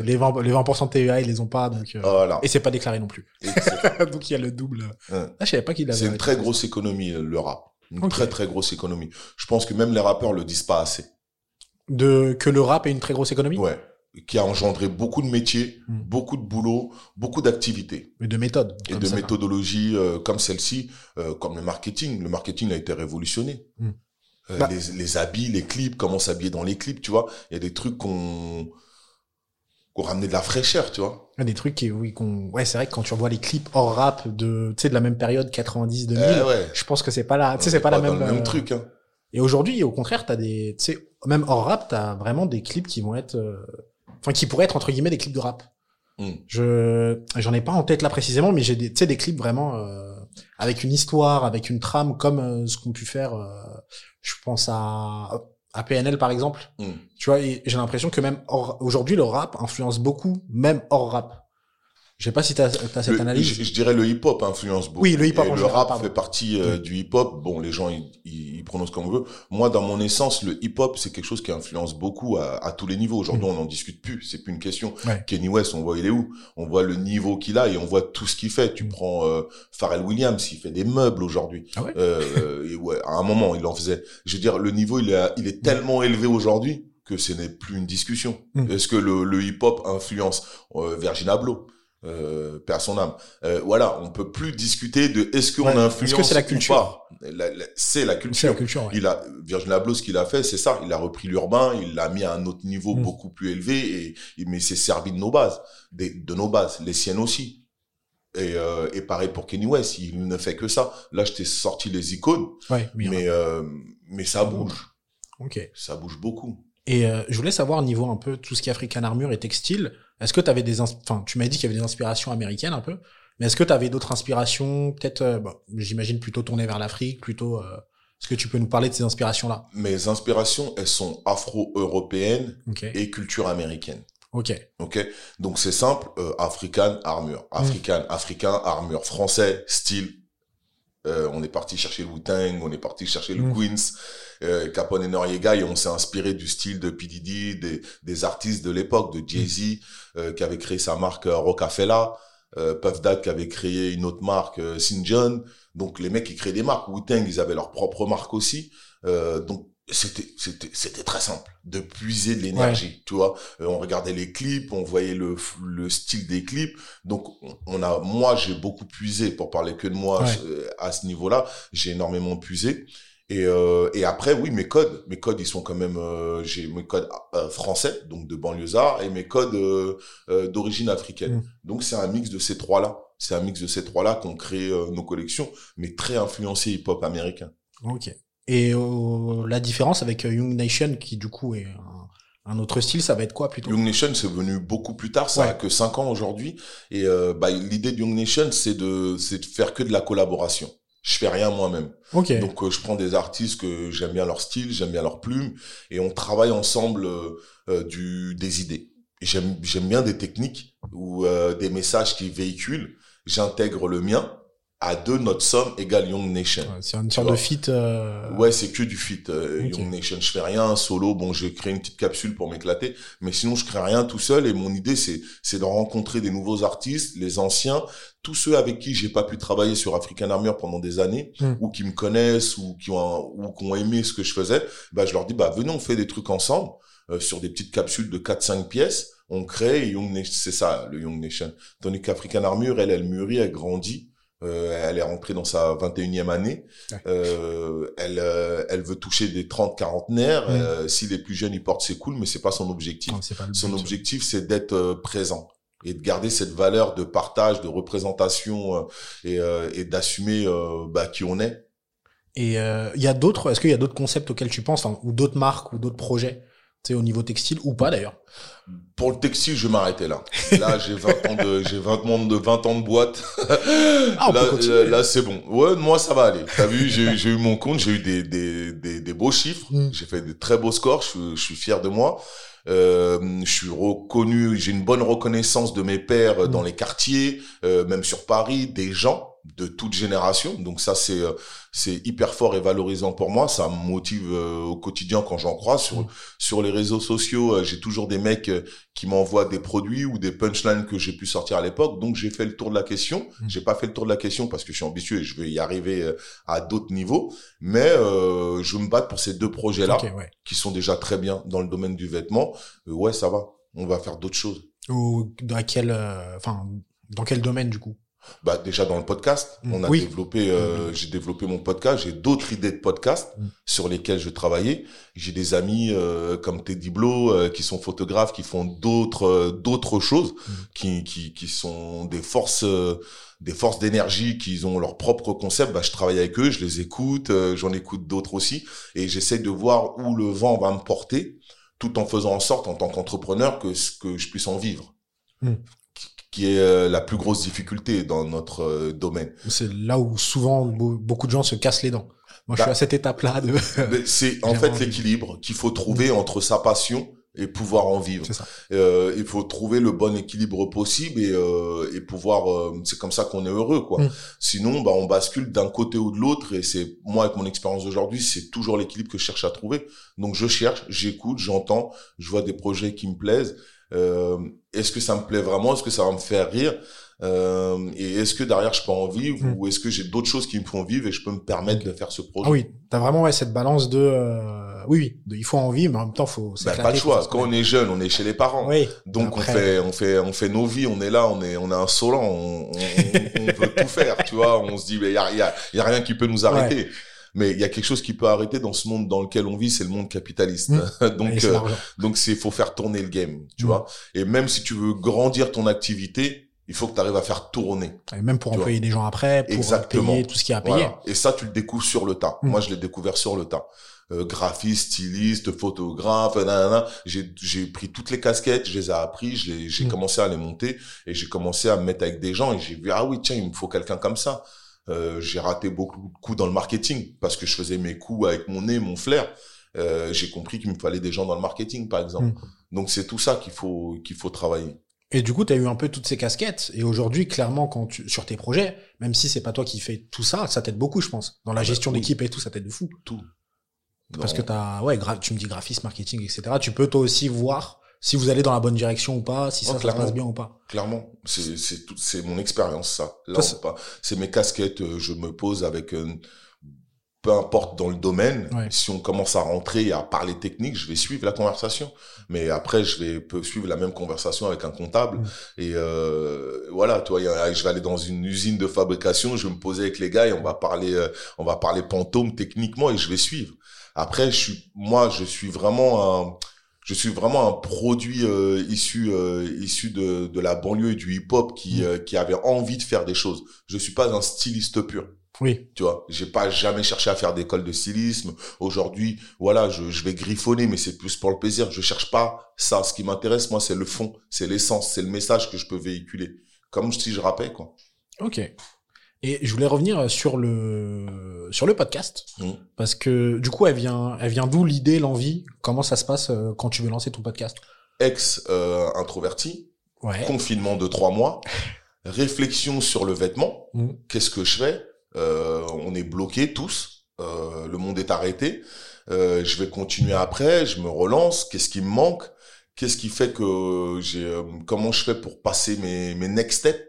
Les 20, les 20% de TVA, ils les ont pas, donc. euh, Voilà. Et c'est pas déclaré non plus. Donc il y a le double. Ouais. Ah, je savais pas qu'il avait. C'est une très grosse économie, le rap. Une très très grosse économie. Je pense que même les rappeurs le disent pas assez. De que le rap est une très grosse économie? Ouais. Qui a engendré beaucoup de métiers, Mm. beaucoup de boulot, beaucoup d'activités Mais de méthode. et de méthodologies euh, comme celle-ci, euh, comme le marketing. Le marketing a été révolutionné. Mm. Euh, Bah. les, les habits, les clips, comment s'habiller dans les clips, tu vois. Il y a des trucs qu'on qu'on ramenait de la fraîcheur, tu vois. Il y a des trucs qui, oui, qu'on. Ouais, c'est vrai que quand tu revois les clips hors rap de, tu sais, de la même période 90-2000, Eh ouais. je pense que c'est pas la, tu sais, c'est est pas la même. le même euh, truc. Hein. Et aujourd'hui, au contraire, t'as des, tu sais, même hors rap, t'as vraiment des clips qui vont être, euh, enfin, qui pourraient être entre guillemets des clips de rap. Mm. Je, j'en ai pas en tête là précisément, mais j'ai des, tu sais, des clips vraiment euh, avec une histoire, avec une trame, comme euh, ce qu'ont pu faire. euh, je pense à à PNL par exemple. Mm. Tu vois, j'ai l'impression que même hors- aujourd'hui, le rap influence beaucoup, même hors rap. Je sais pas si t'as as cette Le- analyse. je, je dirais le hip-hop influence beaucoup. Oui, le hip-hop le général, rap pardon. fait partie euh, Oui. du hip-hop. Bon, les gens, ils, prononcent comme on veut. Moi, dans mon essence, le hip-hop, c'est quelque chose qui influence beaucoup à, à tous les niveaux. Aujourd'hui, on n'en discute plus. C'est plus une question. Mm. Ouais. Kenny West, on voit il est où? On voit le niveau qu'il a et on voit tout ce qu'il fait. Tu Mm. prends euh, Pharrell Williams, il fait des meubles aujourd'hui. Ah ouais? Euh, et ouais, à un moment, il en faisait. Je veux dire, le niveau, il est, il est tellement élevé aujourd'hui que ce n'est plus une discussion. Mm. Est-ce que le, le hip-hop influence euh, Virgin Abloh? Euh, à son âme. Euh, voilà, on peut plus discuter de est-ce qu'on Ouais, est-ce influence que c'est la ou culture pas. La- la- C'est la C'est culture. culture. Ouais. Il a Virgin Abloh, ce qu'il a fait, c'est ça. Il a repris l'urbain, il l'a mis à un autre niveau Mm. beaucoup plus élevé et il mais c'est servi de nos bases, des, de nos bases, les siennes aussi. Et, euh, et pareil pour Kenny West, il ne fait que ça. Là, je t'ai sorti les icônes, Ouais, mais- mais euh, mais ça bouge, Ok. ça bouge beaucoup. Et euh, je voulais savoir niveau un peu tout ce qui est African Armure et textile. Est-ce que tu avais des, enfin, tu m'as dit qu'il y avait des inspirations américaines un peu, mais est-ce que tu avais d'autres inspirations, peut-être, euh, bon, j'imagine plutôt tournées vers l'Afrique, plutôt. euh, est-ce que tu peux nous parler de ces inspirations-là? Mes inspirations, elles sont afro-européennes et culture américaine. Ok. Ok, donc c'est simple, euh, African armure, African, africain armure, français style. Euh, on est parti chercher le Wu-Tang, on est parti chercher le Mm. Queens, euh, Capone et Noriega, et on s'est inspiré du style de P Diddy, des, des artistes de l'époque, de Jay Z, euh, qui avait créé sa marque euh, Rocafella, euh, Puff Dad qui avait créé une autre marque, St. John. Donc les mecs qui créent des marques, Wu-Tang, ils avaient leur propre marque aussi. Euh, donc c'était c'était c'était très simple de puiser de l'énergie tu vois. Euh, on regardait les clips on voyait le le style des clips. Donc on a moi j'ai beaucoup puisé pour parler que de moi euh, à ce niveau-là. J'ai énormément puisé. Et euh, et après oui mes codes. Mes codes ils sont quand même j'ai mes codes français donc de banlieusard et mes codes d'origine africaine. Mm. donc c'est un mix de ces trois là c'est un mix de ces trois là qu'on crée nos collections mais très influencé hip hop américain. Ok et euh, la différence avec euh, Young Nation, qui du coup est un, autre style, ça va être quoi plutôt? Young Nation, c'est venu beaucoup plus tard, ça a que 5 ans aujourd'hui. Et euh, bah, l'idée de Young Nation, c'est de, faire que de la collaboration. Je fais rien moi-même. Okay. Donc je prends des artistes que j'aime bien leur style, j'aime bien leur plume, et on travaille ensemble du, des idées. J'aime, j'aime bien des techniques ou des messages qui véhiculent. J'intègre le mien à deux, notre somme égale Young Nation. c'est une sorte de fit. Euh... Ouais, c'est que du fit. Euh, Young Nation, je fais rien solo. Bon, j'ai créé une petite capsule pour m'éclater, mais sinon je crée rien tout seul. Et mon idée, c'est c'est de rencontrer des nouveaux artistes, les anciens, tous ceux avec qui j'ai pas pu travailler sur African Armor pendant des années, hmm. ou qui me connaissent, ou qui ont ou qui ont aimé ce que je faisais. Bah, je leur dis, bah venez, on fait des trucs ensemble euh, sur des petites capsules de 4-5 pièces. On crée Young c'est ça le Young Nation. Tandis qu'African Armure, elle, elle mûrit, elle grandit euh, elle est rentrée dans sa 21e année. Euh, elle, euh, elle veut toucher des 30 quarantenaires. Euh, si les plus jeunes y portent, c'est cool, mais c'est pas son objectif. son objectif, c'est d'être présent et de garder cette valeur de partage, de représentation et, et d'assumer bah, qui on est. Et il y a d'autres. Est-ce qu'il y a d'autres concepts auxquels tu penses, ou d'autres marques ou d'autres projets c'est au niveau textile ou pas d'ailleurs Pour le textile, je vais m'arrêter là. Là, j'ai 20 ans de, j'ai 20 ans de 20 ans de boîte. Ah, là, là, c'est bon. Ouais, moi, ça va aller. T'as vu, j'ai, j'ai eu mon compte, j'ai eu des, des, des, des beaux chiffres. Mm. J'ai fait de très beaux scores. Je, je suis fier de moi. Euh, je suis reconnu, j'ai une bonne reconnaissance de mes pairs mm. dans les quartiers, euh, même sur Paris, des gens de toute génération. Donc ça, c'est euh, c'est hyper fort et valorisant pour moi. Ça me motive euh, au quotidien quand j'en crois. Sur, mm. sur les réseaux sociaux, euh, j'ai toujours des mecs qui m'envoient des produits ou des punchlines que j'ai pu sortir à l'époque. Donc j'ai fait le tour de la question. Mm. J'ai pas fait le tour de la question parce que je suis ambitieux et je vais y arriver à d'autres niveaux. Mais je me bats pour ces deux projets-là qui sont déjà très bien dans le domaine du vêtement. ouais, ça va. On va faire d'autres choses. Ou dans quel, enfin, dans quel domaine du coup? Bah déjà dans le podcast, mm. on a développé, euh, mm. j'ai développé mon podcast, j'ai d'autres idées de podcast mm. sur lesquelles je travaillais. J'ai des amis euh, comme Teddy Blow euh, qui sont photographes, qui font d'autres d'autres choses, qui, qui qui sont des forces des forces d'énergie, qui ont leur propre concept. Bah je travaille avec eux, je les écoute, j'en écoute d'autres aussi, et j'essaie de voir où le vent va me porter, tout en faisant en sorte en tant qu'entrepreneur que que je puisse en vivre qui est euh, la plus grosse difficulté dans notre euh, domaine. C'est là où souvent beaucoup de gens se cassent les dents. Moi, je suis bah, à cette étape-là de. C'est en fait l'équilibre qu'il faut trouver entre sa passion et pouvoir en vivre. Euh, il faut trouver le bon équilibre possible et, euh, et pouvoir. Euh, c'est comme ça qu'on est heureux, quoi. Mm. Sinon, bah, on bascule d'un côté ou de l'autre et c'est moi avec mon expérience d'aujourd'hui, c'est toujours l'équilibre que je cherche à trouver. Donc je cherche, j'écoute, j'entends, je vois des projets qui me plaisent. Euh, est-ce que ça me plaît vraiment? Est-ce que ça va me faire rire? Euh, Et est-ce que derrière je peux en vivre? Hmm. ou est-ce que j'ai d'autres choses qui me font vivre et je peux me permettre de faire ce projet? Ah Oui, t'as vraiment ouais, cette balance de euh, oui, oui, il faut en vivre, mais en même temps faut. Bah, pas le choix. Quand on est jeune, on est chez les parents. Oui. Donc on fait, on fait, on fait nos vies. On est là, on est, on est insolent. On, on, on veut tout faire, tu vois. On se dit, il y a, y, a, y a rien qui peut nous arrêter. Mais il y a quelque chose qui peut arrêter dans ce monde dans lequel on vit, c'est le monde capitaliste. Mmh. donc euh, donc c'est faut faire tourner le game, tu mmh. vois. Et même si tu veux grandir ton activité, il faut que tu arrives à faire tourner. Et même pour employer des gens après, pour Exactement. payer tout ce qu'il y a à payer. Et ça, tu le découvres sur le tas. Mmh. Moi, je l'ai découvert sur le tas. Euh, graphiste, styliste, photographe, j'ai j'ai pris toutes les casquettes, je les ai appris, j'ai commencé à les monter et j'ai commencé à me mettre avec des gens et j'ai vu ah oui tiens il me faut quelqu'un comme ça. Euh, j'ai raté beaucoup de coups dans le marketing parce que je faisais mes coups avec mon nez, mon flair. Euh, j'ai compris qu'il me fallait des gens dans le marketing, par exemple. Hmm. Donc c'est tout ça qu'il faut qu'il faut travailler. Et du coup, tu as eu un peu toutes ces casquettes. Et aujourd'hui, clairement, quand tu, sur tes projets, même si c'est pas toi qui fais tout ça, ça t'aide beaucoup, je pense. Dans la ah bah gestion d'équipe et tout, ça t'aide de fou. Tout. Parce que t'as, ouais, tu me dis graphisme, marketing, etc. Tu peux toi aussi voir si vous allez dans la bonne direction ou pas, si ça, se passe bien ou pas. Clairement, c'est c'est c'est mon expérience ça. Là pas. C'est mes casquettes. Euh, je me pose avec euh, peu importe dans le domaine, Ouais. si on commence à rentrer et à parler technique, je vais suivre la conversation. Mais après, je vais suivre la même conversation avec un comptable. Et euh, voilà, toi, je vais aller dans une usine de fabrication, je vais me poser avec les gars et on va parler, euh, on va parler pantôme techniquement et je vais suivre. Après, je suis, moi, je suis vraiment un, je suis vraiment un produit euh, issu euh, issu de, de la banlieue et du hip-hop qui Mm. euh, qui avait envie de faire des choses. Je suis pas un styliste pur. Oui. Tu vois, j'ai pas jamais cherché à faire d'école de stylisme. Aujourd'hui, voilà, je, je vais griffonner, mais c'est plus pour le plaisir. Je cherche pas ça. Ce qui m'intéresse, moi, c'est le fond, c'est l'essence, c'est le message que je peux véhiculer. Comme si je rappais, quoi. Ok. Et je voulais revenir sur le sur le podcast Mm. parce que du coup elle vient elle vient d'où l'idée l'envie? Comment ça se passe euh, quand tu veux lancer ton podcast? Ex euh, introverti, ouais confinement de trois mois, réflexion sur le vêtement. Mm. Qu'est-ce que je fais? Euh, On est bloqués tous. Euh, le monde est arrêté. Euh, je vais continuer après. Je me relance. Qu'est-ce qui me manque? Qu'est-ce qui fait que j'ai euh, Comment je fais pour passer mes mes next steps?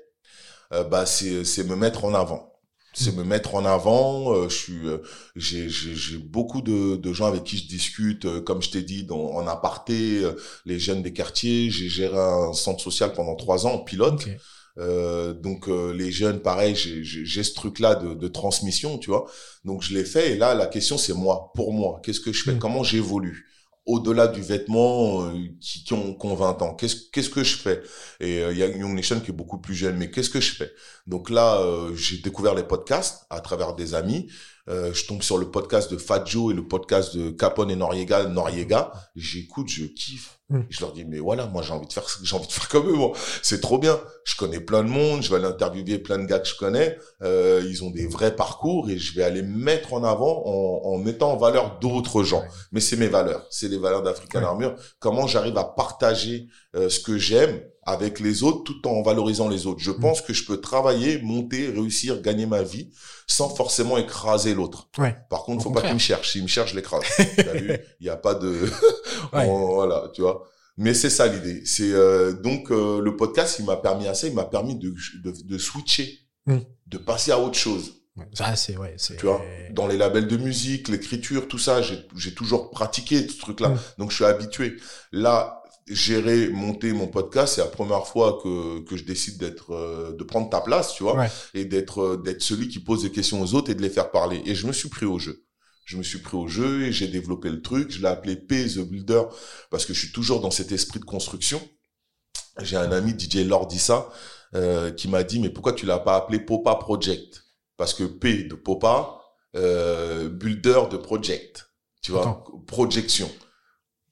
Euh, Bah c'est c'est me mettre en avant. C'est me mettre en avant. euh, je suis, euh, j'ai j'ai j'ai beaucoup de de gens avec qui je discute. euh, comme je t'ai dit, dans, en aparté, euh, les jeunes des quartiers. J'ai géré un centre social pendant trois ans en pilote. ok Euh, donc euh, les jeunes, pareil, j'ai- j'ai ce truc-là de, de transmission, tu vois. Donc je l'ai fait et là la question c'est moi, pour moi, qu'est-ce que je fais, Mm. comment j'évolue? Au-delà du vêtement euh, qui, qui ont, qui ont 20 ans, qu'est-ce qu'est-ce que je fais? Et euh, il y a Young Nation qui est beaucoup plus jeune, mais qu'est-ce que je fais? Donc là, euh, j'ai découvert les podcasts à travers des amis. Euh, je tombe sur le podcast de Fat Joe et le podcast de Capone et Noriega. Noriega, j'écoute, je kiffe. Mm. Je leur dis mais voilà, moi j'ai envie de faire, j'ai envie de faire comme eux. moi. C'est trop bien. Je connais plein de monde. Je vais aller interviewer plein de gars que je connais. Euh, ils ont des vrais parcours et je vais aller mettre en avant en, en mettant en valeur d'autres gens. Mais c'est mes valeurs. C'est les valeurs d'African Ouais. Armure. Comment j'arrive à partager euh, ce que j'aime avec les autres tout en valorisant les autres. Je Mm. pense que je peux travailler, monter, réussir, gagner ma vie sans forcément écraser l'autre. Ouais. Par contre, Au faut pas qu'il me cherche. S'il me cherche, je l'écrase. Il n'y a pas de... Ouais. On- voilà, tu vois. Mais c'est ça l'idée. C'est euh, donc euh, le podcast, il m'a permis à ça, il m'a permis de, de, de switcher, Mm. de passer à autre chose. Ça c'est ouais c'est Tu vois, dans les labels de musique, l'écriture, tout ça, j'ai j'ai toujours pratiqué ce truc-là. Mm. Donc je suis habitué. Là, gérer, monter mon podcast, c'est la première fois que que je décide d'être, euh, de prendre ta place, tu vois, Ouais. et d'être euh, d'être celui qui pose des questions aux autres et de les faire parler. Et je me suis pris au jeu. Je me suis pris au jeu et j'ai développé le truc. Je l'ai appelé P the Builder parce que je suis toujours dans cet esprit de construction. J'ai un ami DJ Lordissa euh, qui m'a dit mais pourquoi tu l'as pas appelé Popa Project? Parce que P de Popa, Builder de Project, tu vois, Attends. projection.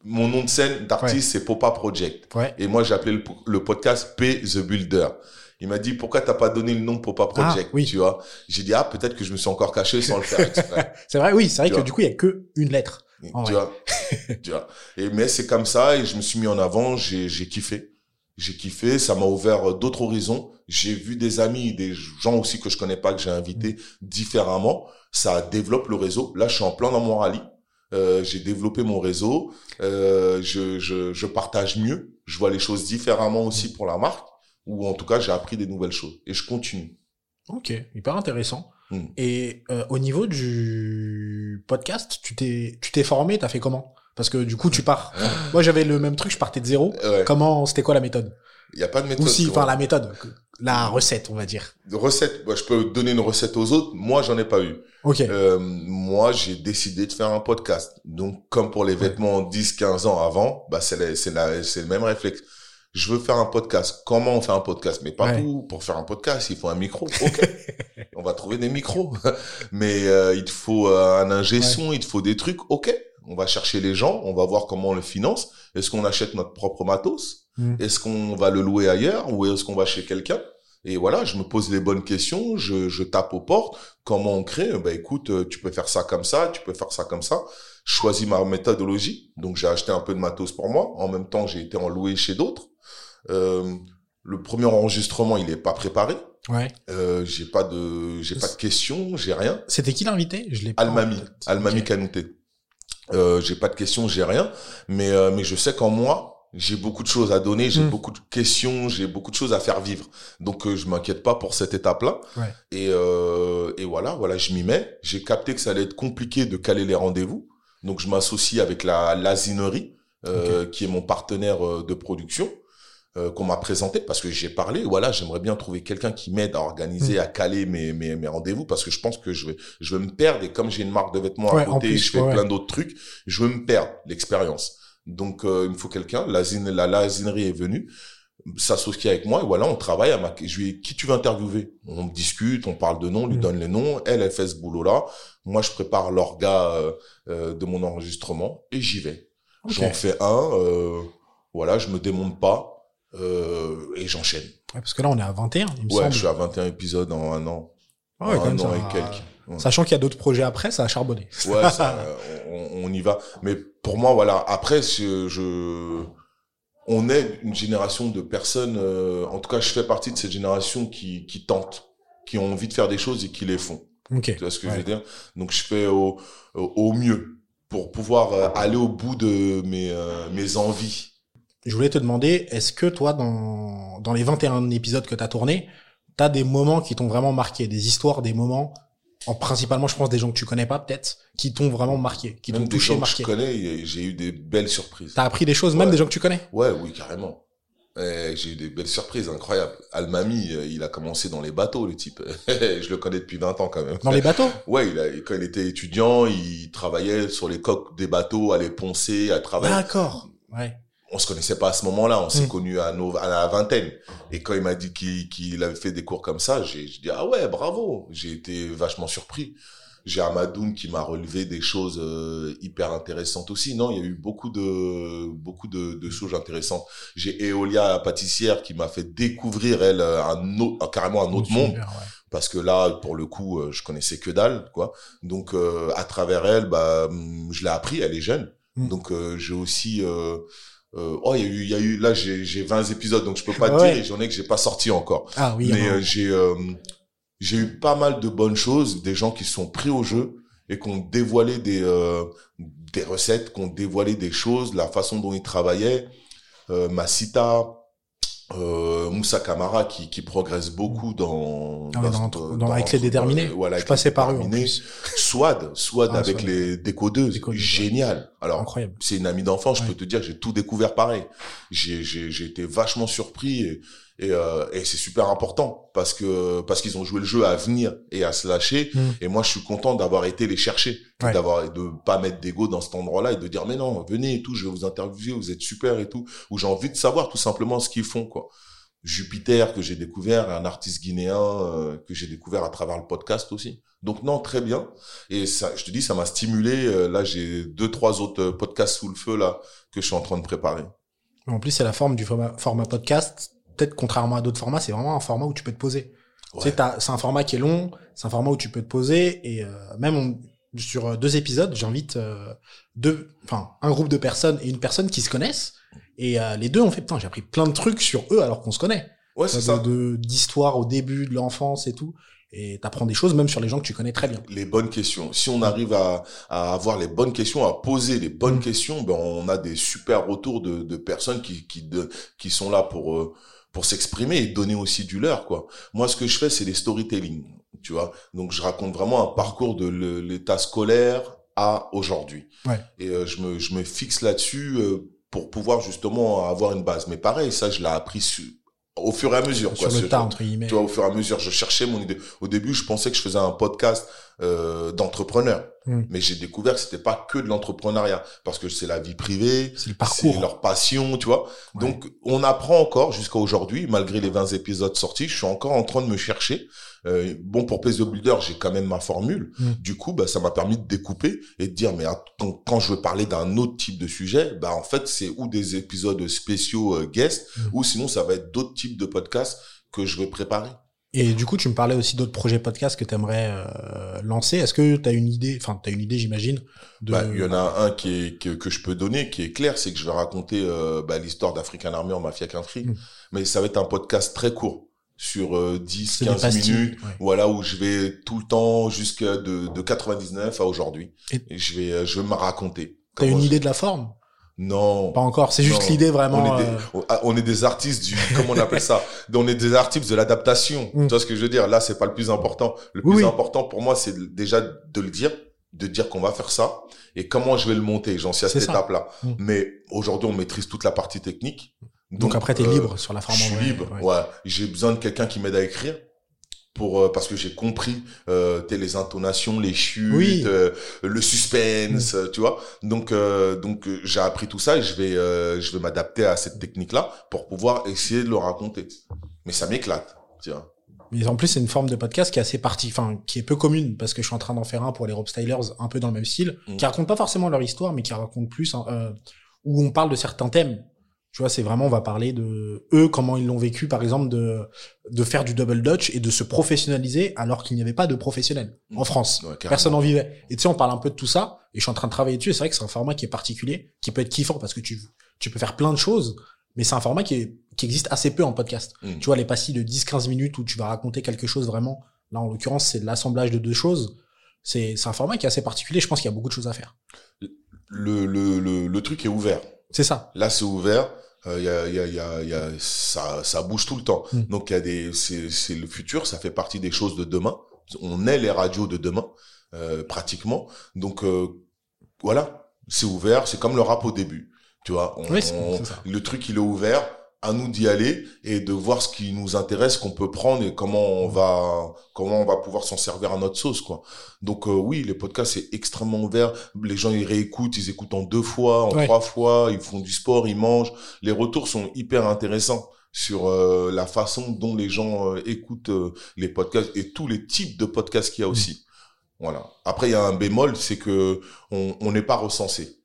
Mon nom de scène d'artiste c'est Popa Project ouais et moi j'ai appelé le, le podcast P the Builder. Il m'a dit pourquoi t'as pas donné le nom Popa Project, Ah, oui. tu vois? J'ai dit ah peut-être que je me suis encore caché sans le faire c'est vrai oui c'est vrai Tu que vois? du coup il y a que une lettre tu vois, tu vois? Et mais c'est comme ça et je me suis mis en avant. J'ai kiffé, j'ai kiffé. Ça m'a ouvert euh, d'autres horizons. J'ai vu des amis, des gens aussi que je connais pas que j'ai invités différemment. Ça développe le réseau. Là, je suis en plein dans mon rallye. Euh, j'ai développé mon réseau. Euh, je, je je partage mieux. Je vois les choses différemment aussi pour la marque. Ou en tout cas, j'ai appris des nouvelles choses et je continue. ok hyper intéressant Mm. et euh, au niveau du podcast tu t'es tu t'es formé t'as fait comment? Parce que du coup tu pars moi j'avais le même truc je partais de zéro Ouais. comment c'était quoi la méthode? Il y a pas de méthode. ou si enfin la méthode la recette on va dire recette, bah, je peux donner une recette aux autres. Moi, j'en ai pas eu. ok Euh, moi, j'ai décidé de faire un podcast. Donc, comme pour les vêtements 10, 15 ans avant, bah, c'est la- c'est la- c'est le même réflexe. Je veux faire un podcast. Comment on fait un podcast? Mais pas Ouais. tout. Pour faire un podcast, il faut un micro. Ok. on va trouver des micros. Mais euh, il te faut euh, un ingé Ouais. il te faut des trucs. Ok. On va chercher les gens. On va voir comment on le finance. Est-ce qu'on achète notre propre matos? Mm. Est-ce qu'on va le louer ailleurs ou est-ce qu'on va chez quelqu'un? Et voilà, je me pose les bonnes questions, je, je tape aux portes. Comment on crée? Bah écoute, euh, tu peux faire ça comme ça, tu peux faire ça comme ça. Je choisis ma méthodologie. Donc j'ai acheté un peu de matos pour moi. En même temps, j'ai été en loué chez d'autres. Euh, le premier enregistrement, il est pas préparé. ouais Euh, j'ai pas de, j'ai pas de questions, j'ai rien. c'était qui l'invité? Je l'ai Almami. Almami Ok. Kanouté. Euh, j'ai pas de questions, j'ai rien, mais euh, mais je sais qu'en moi, j'ai beaucoup de choses à donner, j'ai Mm. beaucoup de questions, j'ai beaucoup de choses à faire vivre. Donc euh, je m'inquiète pas pour cette étape-là. Ouais. Et, euh, et voilà, voilà, je m'y mets. J'ai capté que ça allait être compliqué de caler les rendez-vous. Donc je m'associe avec la l'asinerie, euh, qui est mon partenaire euh, de production, euh, qu'on m'a présenté parce que j'ai parlé. Voilà, j'aimerais bien trouver quelqu'un qui m'aide à organiser, Mm. à caler mes, mes, mes rendez-vous parce que je pense que je vais, je vais me perdre. Et comme j'ai une marque de vêtements Ouais, à côté, plus, je fais ouais, plein d'autres trucs, je veux me perdre l'expérience. Donc euh, il me faut quelqu'un. L'asine, la l'asinerie est venue s'associer avec moi et voilà on travaille à ma je lui ai qui tu veux interviewer? On discute on parle de noms on lui Mm. donne les noms elle elle fait ce boulot là moi je prépare l'orga euh, euh, de mon enregistrement et j'y vais Ok. j'en fais un euh, voilà je me démonte pas euh, et j'enchaîne Ouais, parce que là, on est à 21, il me ouais semble. je suis à 21 épisodes en un an Ah ouais, en un an ça- et quelques Ouais. Sachant qu'il y a d'autres projets après, ça a charbonné. ouais ça, on, on y va mais pour moi voilà après je, je on est une génération de personnes euh, en tout cas je fais partie de cette génération qui qui tente qui ont envie de faire des choses et qui les font ok. tu vois ce que je veux dire? Donc je fais au au, au mieux pour pouvoir euh, aller au bout de mes euh, mes envies Je voulais te demander, est-ce que toi, dans, dans les 21 épisodes que tu as tournés, tu as des moments qui t'ont vraiment marqué, des histoires, des moments, en principalement, je pense, des gens que tu connais pas, peut-être, qui t'ont vraiment marqué, qui t'ont touché, gens que marqué. je connais j'ai eu des belles surprises T'as appris des choses, même des gens que tu connais Ouais, oui, carrément. Eh, j'ai eu des belles surprises incroyables. Almami, euh, il a commencé dans les bateaux, le type. je le connais depuis 20 ans quand même. Dans les bateaux Ouais, il a, quand il était étudiant, il travaillait sur les coques des bateaux, à les poncer, à travailler. D'accord. Ouais. On se connaissait pas à ce moment-là, on s'est Mm. connus à, nos, à la vingtaine. Et quand il m'a dit qu'il qu'il avait fait des cours comme ça, j'ai dit ah ouais, bravo. J'ai été vachement surpris. J'ai Amadoun qui m'a relevé des choses euh, hyper intéressantes aussi. Non, il y a eu beaucoup de beaucoup de, de choses intéressantes. J'ai Eolia la pâtissière qui m'a fait découvrir elle un autre, carrément un autre monde ouais. parce que là pour le coup euh, je connaissais que dalle quoi donc euh, à travers elle bah hum, je l'ai appris elle est jeune Mm. donc euh, j'ai aussi euh, euh, oh il y a eu il y a eu là j'ai j'ai 20 épisodes donc je peux pas te Ouais. dire et j'en ai que j'ai pas sorti encore Ah oui, mais non. euh, j'ai euh, j'ai eu pas mal de bonnes choses des gens qui sont pris au jeu et qui ont dévoilé des euh, des recettes qui ont dévoilé des choses la façon dont ils travaillaient euh, Masita euh, Moussa Kamara qui, qui progresse beaucoup dans, Ah ouais, dans- dans- avec les déterminés. euh, voilà, je passais par eux, en plus. Swad, Swad Ah, avec Swad. les décodeuses, Décodeuses, ouais. génial. Alors, Incroyable. c'est une amie d'enfance, je Ouais. peux te dire, j'ai tout découvert pareil. J'ai, j'ai, j'ai été vachement surpris et, et, euh, et c'est super important parce que parce qu'ils ont joué le jeu à venir et à se lâcher. Mm. Et moi, je suis content d'avoir été les chercher, Ouais. d'avoir de pas mettre d'ego dans cet endroit-là et de dire mais non, venez et tout, je vais vous interviewer, vous êtes super et tout. Où j'ai envie de savoir tout simplement ce qu'ils font quoi. Jupiter que j'ai découvert, un artiste guinéen euh, que j'ai découvert à travers le podcast aussi. Donc non, très bien. Et ça, je te dis, ça m'a stimulé. Euh, Là, j'ai deux, trois autres podcasts sous le feu là que je suis en train de préparer. En plus, c'est la forme du format, format podcast. Peut-être contrairement à d'autres formats, c'est vraiment un format où tu peux te poser. Tu sais, c'est un format qui est long, c'est un format où tu peux te poser et euh, même on- sur euh, deux épisodes, j'invite euh, deux, enfin un groupe de personnes et une personne qui se connaissent et euh, les deux ont fait putain, j'ai appris plein de trucs sur eux alors qu'on se connaît, Ouais, c'est ça. de- d'histoire au début de l'enfance et tout et t'apprends des choses même sur les gens que tu connais très bien. Les bonnes questions. Si on arrive à, à avoir les bonnes questions, à poser les bonnes Mm. questions, ben on a des super retours de, de personnes qui qui de, qui sont là pour pour s'exprimer et donner aussi du leur quoi. Moi, ce que je fais, c'est des storytelling, tu vois. Donc, je raconte vraiment un parcours de l'état scolaire à aujourd'hui. Ouais. Et euh, je me je me fixe là-dessus euh, pour pouvoir justement avoir une base. Mais pareil, ça, je l'ai appris su- au fur et à mesure. sur quoi, le tas entre guillemets. tu vois, au fur et à mesure, je cherchais mon idée. Au début, je pensais que je faisais un podcast euh, d'entrepreneur, Mm. mais j'ai découvert que c'était pas que de l'entrepreneuriat, parce que c'est la vie privée, C'est le c'est parcours. leur passion, tu vois. Ouais. Donc, on apprend encore jusqu'à aujourd'hui, malgré les 20 épisodes sortis, je suis encore en train de me chercher. Euh, bon, pour Place de Builder, j'ai quand même ma formule. Mm. Du coup, bah, ça m'a permis de découper et de dire, mais quand, quand je veux parler d'un autre type de sujet, bah, en fait, c'est ou des épisodes spéciaux euh, guest, Mm. ou sinon, ça va être d'autres types de podcasts que je vais préparer. Et du coup, tu me parlais aussi d'autres projets podcasts que tu aimerais lancer. Est-ce que tu as une idée, enfin, tu as une idée, j'imagine, de... Bah, il y en a un qui est, que, que je peux donner, qui est clair, c'est que je vais raconter euh, bah, l'histoire d'African Army en Mafia Country. Mm. Mais ça va être un podcast très court, sur euh, 10, C'est des 15 pastilles, minutes. ouais. Voilà, où je vais tout le temps jusqu'à de, de 99 à aujourd'hui. Et- Et je vais, euh, je vais me raconter. T'as une idée de la forme? Non. Pas encore. C'est juste l'idée vraiment. On est, des, euh, on- on est des artistes du, comment on appelle ça? On est des artistes de l'adaptation. Mm. Tu vois ce que je veux dire? Là, c'est pas le plus important. Le Oui, plus oui. important pour moi, c'est déjà de le dire, de dire qu'on va faire ça et comment je vais le monter. J'en suis à cette étape-là. Mm. Mais aujourd'hui, on maîtrise toute la partie technique. donc, après, t'es euh, libre sur la forme Je suis libre. ouais. Ouais. J'ai besoin de quelqu'un qui m'aide à écrire. Pour, euh, parce que j'ai compris euh, les intonations, les chutes, Oui. euh, le suspense, euh, tu vois. Donc euh, donc j'ai appris tout ça et je vais euh, je vais m'adapter à cette technique là pour pouvoir essayer de le raconter. Mais ça m'éclate, tu vois. Mais en plus, c'est une forme de podcast qui est assez partie, enfin, qui est peu commune, parce que je suis en train d'en faire un pour les Rob Stylers, un peu dans le même style, Mm. qui raconte pas forcément leur histoire, mais qui raconte plus, hein, euh, où on parle de certains thèmes. Tu vois, c'est vraiment, on va parler de eux, comment ils l'ont vécu, par exemple, de, de faire du double dutch et de se professionnaliser alors qu'il n'y avait pas de professionnels en Mm. France. Ouais. Personne n'en vivait. Et tu sais, on parle un peu de tout ça, et je suis en train de travailler dessus, c'est vrai que c'est un format qui est particulier, qui peut être kiffant parce que tu, tu peux faire plein de choses, mais c'est un format qui, est, qui existe assez peu en podcast. Mm. Tu vois, les pastilles de 10-15 minutes où tu vas raconter quelque chose vraiment, là, en l'occurrence, c'est de l'assemblage de deux choses. C'est, c'est un format qui est assez particulier, je pense qu'il y a beaucoup de choses à faire. Le, le, le, le truc est ouvert. C'est ça. Là, c'est ouvert. Il y a, y a, y a, y a, ça, ça bouge tout le temps. Mm. Donc, il y a des, c'est, c'est le futur. Ça fait partie des choses de demain. On est les radios de demain, euh, pratiquement. Donc, euh, voilà, c'est ouvert. C'est comme le rap au début. Tu vois, on- Oui, on- le truc il est ouvert. À nous d'y aller et de voir ce qui nous intéresse, qu'on peut prendre et comment on va, comment on va pouvoir s'en servir à notre sauce, quoi. Donc euh, oui, les podcasts c'est extrêmement ouvert. Les gens ils réécoutent, ils écoutent en deux fois, en Ouais. trois fois, ils font du sport, ils mangent. Les retours sont hyper intéressants sur euh, la façon dont les gens euh, écoutent euh, les podcasts et tous les types de podcasts qu'il y a aussi. Voilà. Après il y a un bémol, c'est que on on n'est pas recensé.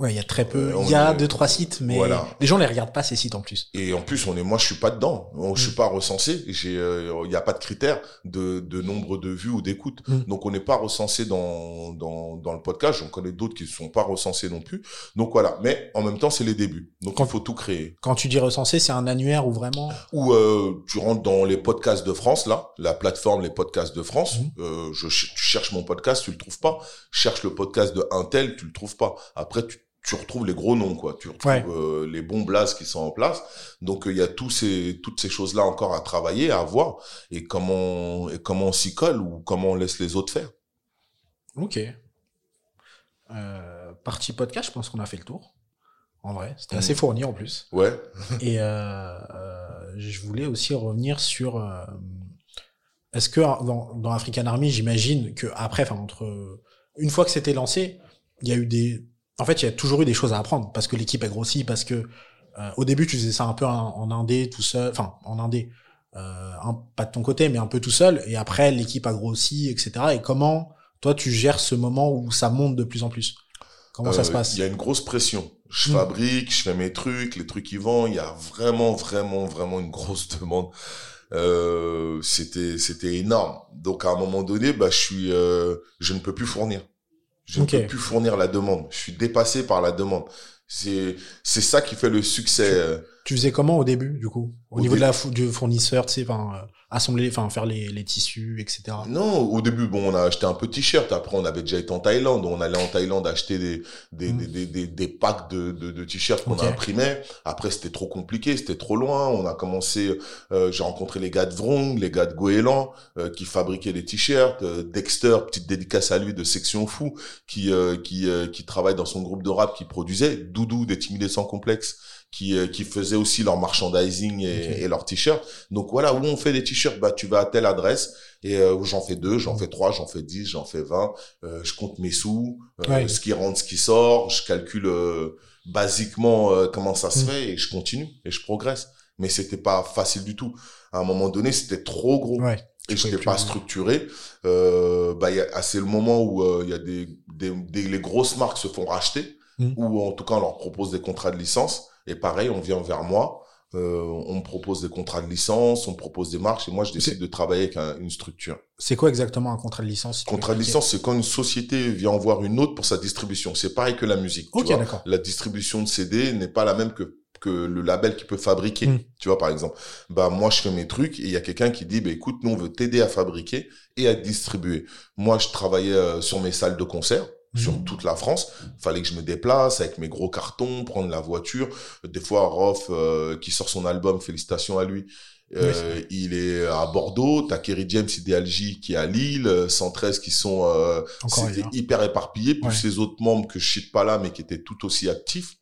Ouais, il y a très peu. Euh, Il y a est- deux, trois sites, mais Voilà. les gens les regardent pas ces sites en plus. Et en plus, on est, moi, je suis pas dedans. Je suis Mm. pas recensé. J'ai, euh, il n'y a pas de critère de, de nombre de vues ou d'écoutes. Mm. Donc, on n'est pas recensé dans, dans, dans le podcast. J'en connais d'autres qui ne sont pas recensés non plus. Donc, voilà. Mais en même temps, c'est les débuts. Donc, Quand- il faut tout créer. Quand tu dis recensé, c'est un annuaire ou vraiment? Ou euh, tu rentres dans les podcasts de France, là, la plateforme Les Podcasts de France. Mhm. Euh, je, tu cherches mon podcast, tu le trouves pas. Cherche le podcast de Intel, tu le trouves pas. Après, tu, tu retrouves les gros noms, quoi. Tu retrouves Ouais. euh, les bons blasts qui sont en place. Donc, euh, il y a tous ces, toutes ces choses-là encore à travailler, à voir. Et comment, et comment on s'y colle ou comment on laisse les autres faire. Ok. Euh, partie podcast, je pense qu'on a fait le tour. En vrai, c'était assez fourni en plus. Ouais. Et euh, je voulais aussi revenir sur. Est-ce que dans, dans African Army, j'imagine que après, enfin entre une fois que c'était lancé, il y a eu des. En fait, il y a toujours eu des choses à apprendre parce que l'équipe a grossi, parce que euh, au début tu faisais ça un peu en, en indé tout seul, enfin en indé, euh, un, pas de ton côté, mais un peu tout seul. Et après, l'équipe a grossi, etc. Et comment toi tu gères ce moment où ça monte de plus en plus? Comment ça Euh, se passe? Il y a une grosse pression. Je Mm. fabrique, je fais mes trucs, les trucs qui vendent. Il y a vraiment, vraiment, vraiment une grosse demande. Euh, c'était, c'était énorme. Donc à un moment donné, bah, je suis, euh, je ne peux plus fournir. Je ne peux plus fournir la demande. Je suis dépassé par la demande. C'est, c'est ça qui fait le succès. Tu faisais comment au début, du coup? Au, Au niveau de la fou- du fournisseur, tu sais, enfin, euh, assembler, enfin, faire les, les tissus, etc. Non, au début, bon, on a acheté un peu de t-shirt. Après, on avait déjà été en Thaïlande. On allait en Thaïlande acheter des, des, Mm. des, des, des, packs de, de, de t-shirts qu'on imprimés. Après, c'était trop compliqué, c'était trop loin. On a commencé, euh, j'ai rencontré les gars de Vrong, les gars de Goéland, euh, qui fabriquaient des t-shirts. Euh, Dexter, petite dédicace à lui de Section Fou, qui, euh, qui, euh, qui travaille dans son groupe de rap, qui produisait. Doudou, des timidés sans complexe, qui, euh, qui faisait aussi leur merchandising et, et leurs t-shirts. Donc voilà, où on fait des t-shirts, bah, tu vas à telle adresse. Et euh, j'en fais deux, j'en fais trois, j'en fais dix, j'en fais vingt. Euh, je compte mes sous, euh, Ouais. ce qui rentre, ce qui sort. Je calcule euh, basiquement euh, comment ça se Mm. fait et je continue et je progresse. Mais c'était pas facile du tout. À un moment donné, c'était trop gros Ouais. et je n'étais pas structuré. Euh, bah, ah, c'est le moment où euh, il y a des, des, des- les grosses marques se font racheter Mm. ou en tout cas on leur propose des contrats de licence. Et pareil, on vient vers moi. Euh, on me propose des contrats de licence, on me propose des marches et moi je décide de travailler avec un- une structure. C'est quoi exactement un contrat de licence si Contrat de licence, c'est quand une société vient en voir une autre pour sa distribution. C'est pareil que la musique. tu Ok, vois. d'accord. La distribution de CD n'est pas la même que que le label qui peut fabriquer. Mm. Tu vois, par exemple. Bah, moi, je fais mes trucs et il y a quelqu'un qui dit, bah, écoute, nous, on veut t'aider à fabriquer et à distribuer. Moi, je travaillais euh, sur mes salles de concert. Sur Mhm. toute la France. Fallait que je me déplace avec mes gros cartons, prendre la voiture. Des fois, Rof, euh, qui sort son album, félicitations à lui. euh, il est à Bordeaux, t'as Kerry James Idéalgie qui est à Lille, euh, 113 qui sont euh, hyper éparpillé, plus Ouais. les autres membres que je cite pas là, mais qui étaient tout aussi actifs.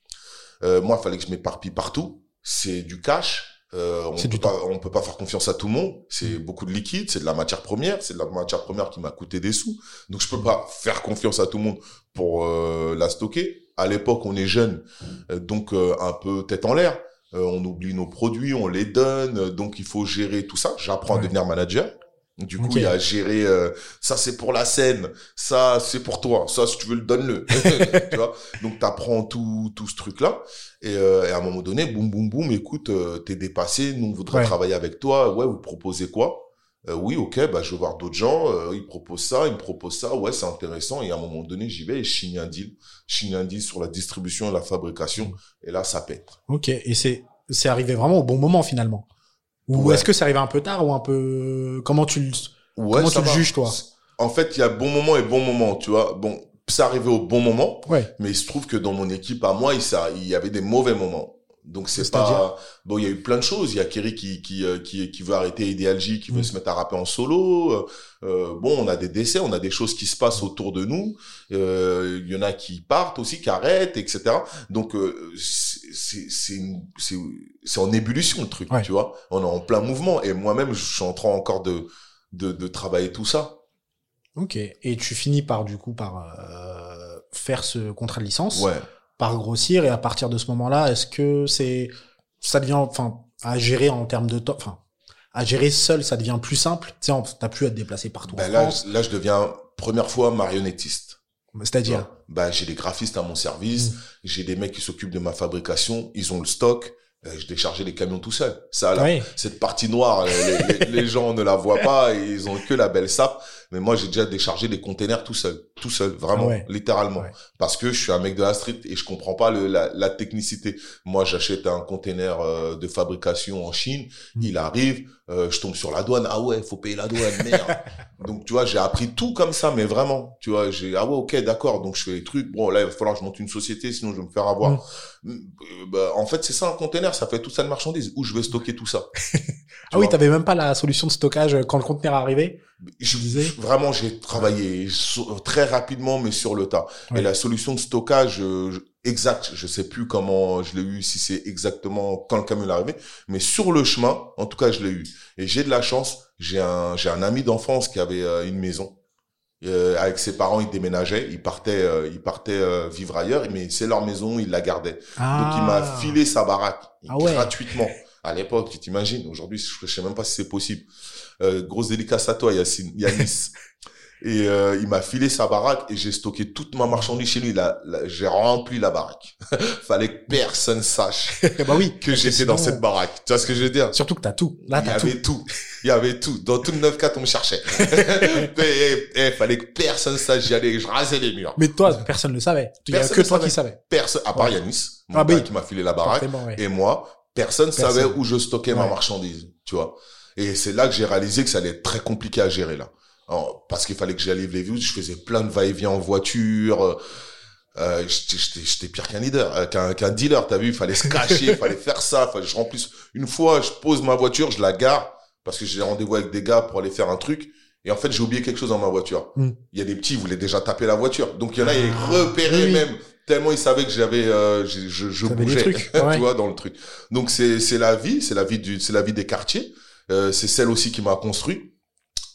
Euh, moi, il fallait que je m'éparpille partout. C'est du cash. Euh, on peut pas, on peut pas faire confiance à tout le monde. C'est Mm. beaucoup de liquide, c'est de la matière première, c'est de la matière première qui m'a coûté des sous. Donc je peux pas faire confiance à tout le monde pour euh, la stocker. À l'époque, on est jeune, euh, donc euh, un peu tête en l'air. Euh, on oublie nos produits, on les donne, donc il faut gérer tout ça. J'apprends Ouais. à devenir manager. Du coup, il y a à gérer euh, ça c'est pour la scène, ça c'est pour toi, ça si tu veux le donne-le. tu vois? Donc tu apprends tout tout ce truc là et, euh, et à un moment donné, boum boum boum, écoute, euh, t'es dépassé, nous on voudrait Ouais. travailler avec toi. Ouais, vous proposez quoi? Euh, Oui, ok, bah je veux voir d'autres gens. ils proposent ça, ils me proposent ça. Ouais, c'est intéressant. Et à un moment donné, j'y vais et je signe un deal, je signe un deal sur la distribution et la fabrication. Et là, ça pète. Ok, et c'est c'est arrivé vraiment au bon moment finalement. Ou Ouais. est-ce que c'est arrivé un peu tard ou un peu comment tu le Ouais, Comment ça tu le juges, toi En fait, il y a bon moment et bon moment, tu vois. Bon, c'est arrivé au bon moment. Ouais. Mais il se trouve que dans mon équipe, à moi, il, ça, il y avait des mauvais moments. Donc c'est pas bon. Il y a eu plein de choses. Il y a Kerry qui qui euh, qui, qui veut arrêter Idealgie, qui veut Mm. se mettre à rapper en solo. Euh, euh, bon, on a des décès, on a des choses qui se passent autour de nous. Euh, Il y en a qui partent aussi, qui arrêtent, etc. Donc euh, c'est c'est c'est en ébullition le truc, Ouais. tu vois. On est en plein mouvement. Et moi-même, je suis en train encore de de, de travailler tout ça. Ok. Et tu finis par du coup par euh, faire ce contrat de licence, Ouais. Par grossir et à partir de ce moment-là, est-ce que c'est ça devient enfin à gérer en termes de temps, enfin à gérer seul, ça devient plus simple? Tu sais, on- t'as plus à te déplacer partout Ben en là, France. là, je deviens première fois marionnettiste. C'est-à-dire? Ben, j'ai des graphistes à mon service, Mm. j'ai des mecs qui s'occupent de ma fabrication, ils ont le stock. Euh, je déchargeais les camions tout seul. Ça, là, Oui. cette partie noire, les, les- les gens ne la voient pas et ils ont que la belle sape. Mais moi, j'ai déjà déchargé des containers tout seul, tout seul, vraiment, ouais. littéralement. Ouais. Parce que je suis un mec de la street et je comprends pas le, la, la technicité. Moi, j'achète un container euh, de fabrication en Chine, Mm. il arrive, euh, je tombe sur la douane. Ah ouais, faut payer la douane, merde. Donc, tu vois, j'ai appris tout comme ça, mais vraiment, tu vois, j'ai, ah ouais, ok, d'accord. Donc, je fais les trucs. Bon, là, il va falloir que je monte une société, sinon je vais me faire avoir. Mm. Euh, bah, en fait, c'est ça un container, ça fait toute ça de marchandise. Où je vais stocker tout ça? Ah oui, t'avais même pas la solution de stockage quand le conteneur est arrivé? Je disais Vraiment, j'ai travaillé très rapidement, mais sur le tas. Ouais. Et la solution de stockage euh, je- exacte, je sais plus comment je l'ai eu, si c'est exactement quand le camion est arrivé, mais sur le chemin, en tout cas, je l'ai eu. Et j'ai de la chance. J'ai un, j'ai un ami d'enfance qui avait euh, une maison. Euh, avec ses parents, il déménageait, il partait, euh, il partait euh, vivre ailleurs, mais c'est leur maison, il la gardait. Donc il m'a filé sa baraque Ah ouais. gratuitement. À l'époque, tu t'imagines. Aujourd'hui, je, je sais même pas si c'est possible. Euh, grosse dédicace à toi, Yacine, Yanis. et euh, il m'a filé sa baraque et j'ai stocké toute ma marchandise chez lui. Là, là, j'ai rempli la baraque. Fallait que personne sache bah oui. que j'étais dans cette baraque. Tu vois ce que je veux dire? Surtout que t'as tout. Là, il y avait tout. Il y avait tout. Dans tout le 9-4, on me cherchait. et, et- et fallait que personne sache. J'y allais, je rasais les murs. Mais toi, personne ne le savait. Il y a que toi savait. qui savais. Personne, à part Ouais. Yanis, mon Ah, qui m'a filé la baraque. Ouais. Et moi, personne, Personne. savait où je stockais ma marchandise, tu vois. Et c'est là que j'ai réalisé que ça allait être très compliqué à gérer là. Alors, parce qu'il fallait que j'allais les vues, je faisais plein de va-et-vient en voiture. euh, Euh, j'étais- pire qu'un leader, euh, qu'un qu'un dealer, t'as vu, il fallait se cacher, il fallait faire ça, fallait je remplisse. Une fois, je pose ma voiture, je la gare, parce que j'ai rendez-vous avec des gars pour aller faire un truc, et en fait, j'ai oublié quelque chose dans ma voiture. Mm. Il y a des petits, ils voulaient déjà taper la voiture. Donc, il y en a, ils Ah, repéraient oui. même, tellement ils savaient que j'avais, euh, je, je, bougeais, trucs, ouais. tu vois, dans le truc. Donc, c'est c'est la vie, c'est la vie du, c'est la vie des quartiers, euh, c'est celle aussi qui m'a construit,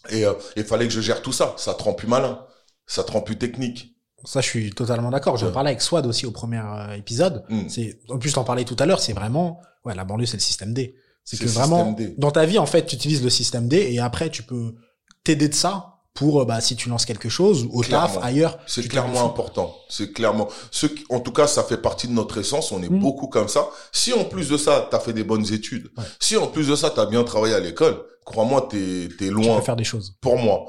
et euh, il fallait que je gère tout ça. Ça te rend plus malin, ça te rend plus technique. Ça, je suis totalement d'accord. Je Ouais. parlais avec Swad aussi au premier euh, épisode. Mm. C'est, en plus, t'en parlais tout à l'heure, c'est vraiment, ouais, la banlieue, c'est le système D. C'est que vraiment, D. dans ta vie, en fait, tu utilises le système D et après, tu peux t'aider de ça pour, euh, bah, si tu lances quelque chose, au taf, ailleurs. C'est tu clairement important. C'est clairement. Ce qui- en tout cas, ça fait partie de notre essence. On est Mm. beaucoup comme ça. Si en plus de ça, t'as fait des bonnes études. Ouais. Si en plus de ça, t'as bien travaillé à l'école. Crois-moi, t'es t'es Tu loin. peux faire des choses. Pour moi,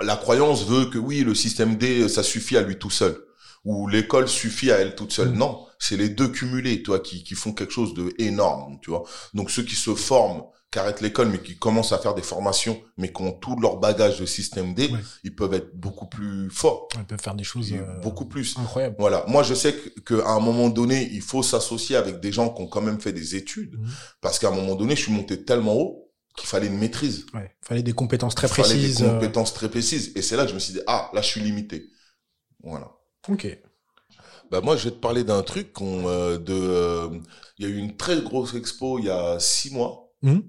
la croyance veut que oui, le système D, ça suffit à lui tout seul. où l'école suffit à elle toute seule. Mm. Non, c'est les deux cumulés, toi, qui, qui font quelque chose de énorme, tu vois. Donc ceux qui se forment, qui arrêtent l'école, mais qui commencent à faire des formations, mais qui ont tout leur bagage de système D, Ouais. ils peuvent être beaucoup plus forts, On peut faire des choses euh, beaucoup plus. incroyables. Voilà. Moi, je sais que- qu'à un moment donné, il faut s'associer avec des gens qui ont quand même fait des études, Mhm. parce qu'à un moment donné, je suis monté tellement haut qu'il fallait une maîtrise. Ouais. Fallait des compétences très Il fallait précises. des euh, compétences très précises. Et c'est là que je me suis dit, ah, là, je suis limité. Voilà. Ok. Bah moi, je vais te parler d'un truc qu'on, euh, de, euh, il y a eu une très grosse expo il y a six mois, Mhm.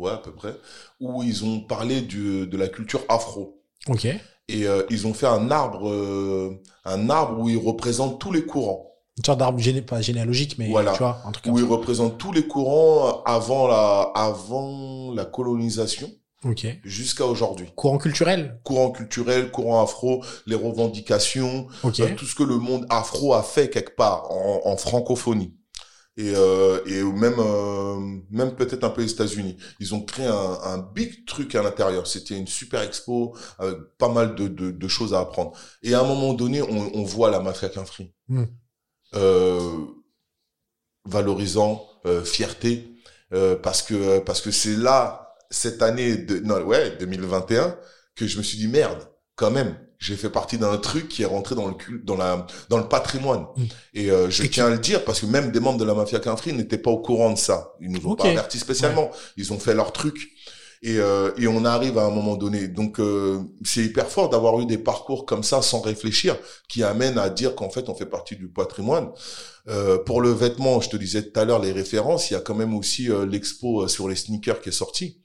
Ouais à peu près, où ils ont parlé du, de la culture afro. Ok. Et euh, ils ont fait un arbre, euh, un arbre où ils représentent tous les courants. Une sorte d'arbre géné... pas généalogique, mais Voilà. tu vois, un truc où ils représentent tous les courants avant la, avant la colonisation jusqu'à aujourd'hui. Courant culturel. Courant culturel, courant afro, les revendications, euh, tout ce que le monde afro a fait quelque part en, en francophonie. Et, euh, et même, euh, même peut-être un peu les États-Unis. Ils ont créé un, un big truc à l'intérieur. C'était une super expo avec pas mal de, de, de choses à apprendre. Et à un moment donné, on, on voit la mafia Quinfri. Mm. Euh, valorisant, euh, fierté, euh, parce que parce que c'est là cette année de non ouais 2021 que je me suis dit merde quand même j'ai fait partie d'un truc qui est rentré dans le cul dans la dans le patrimoine. Mm. et euh, je Et tiens à le dire parce que même des membres de la mafia Quinfri n'étaient pas au courant de ça. Ils nous ont Ok. pas avertis spécialement. Ils ont fait leur truc. Et, euh, et on arrive à un moment donné. Donc euh, c'est hyper fort d'avoir eu des parcours comme ça sans réfléchir qui amènent à dire qu'en fait on fait partie du patrimoine. Euh, pour le vêtement, je te disais tout à l'heure les références, il y a quand même aussi euh, l'expo euh, sur les sneakers qui est sorti.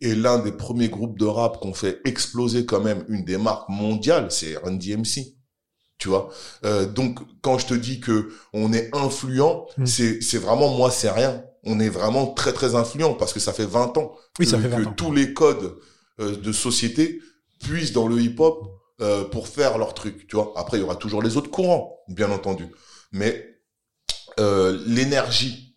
Et l'un des premiers groupes de rap qu'on fait exploser quand même une des marques mondiales, c'est Run DMC. Tu vois? Euh, donc quand je te dis que on est influent, Mm. c'est c'est vraiment moi c'est rien. On est vraiment très très influent parce que ça fait 20 ans Oui, ça que, fait 20 que ans. tous les codes euh, de société puissent dans le hip-hop euh, pour faire leur truc, tu vois? Après, il y aura toujours les autres courants, bien entendu. Mais euh, l'énergie,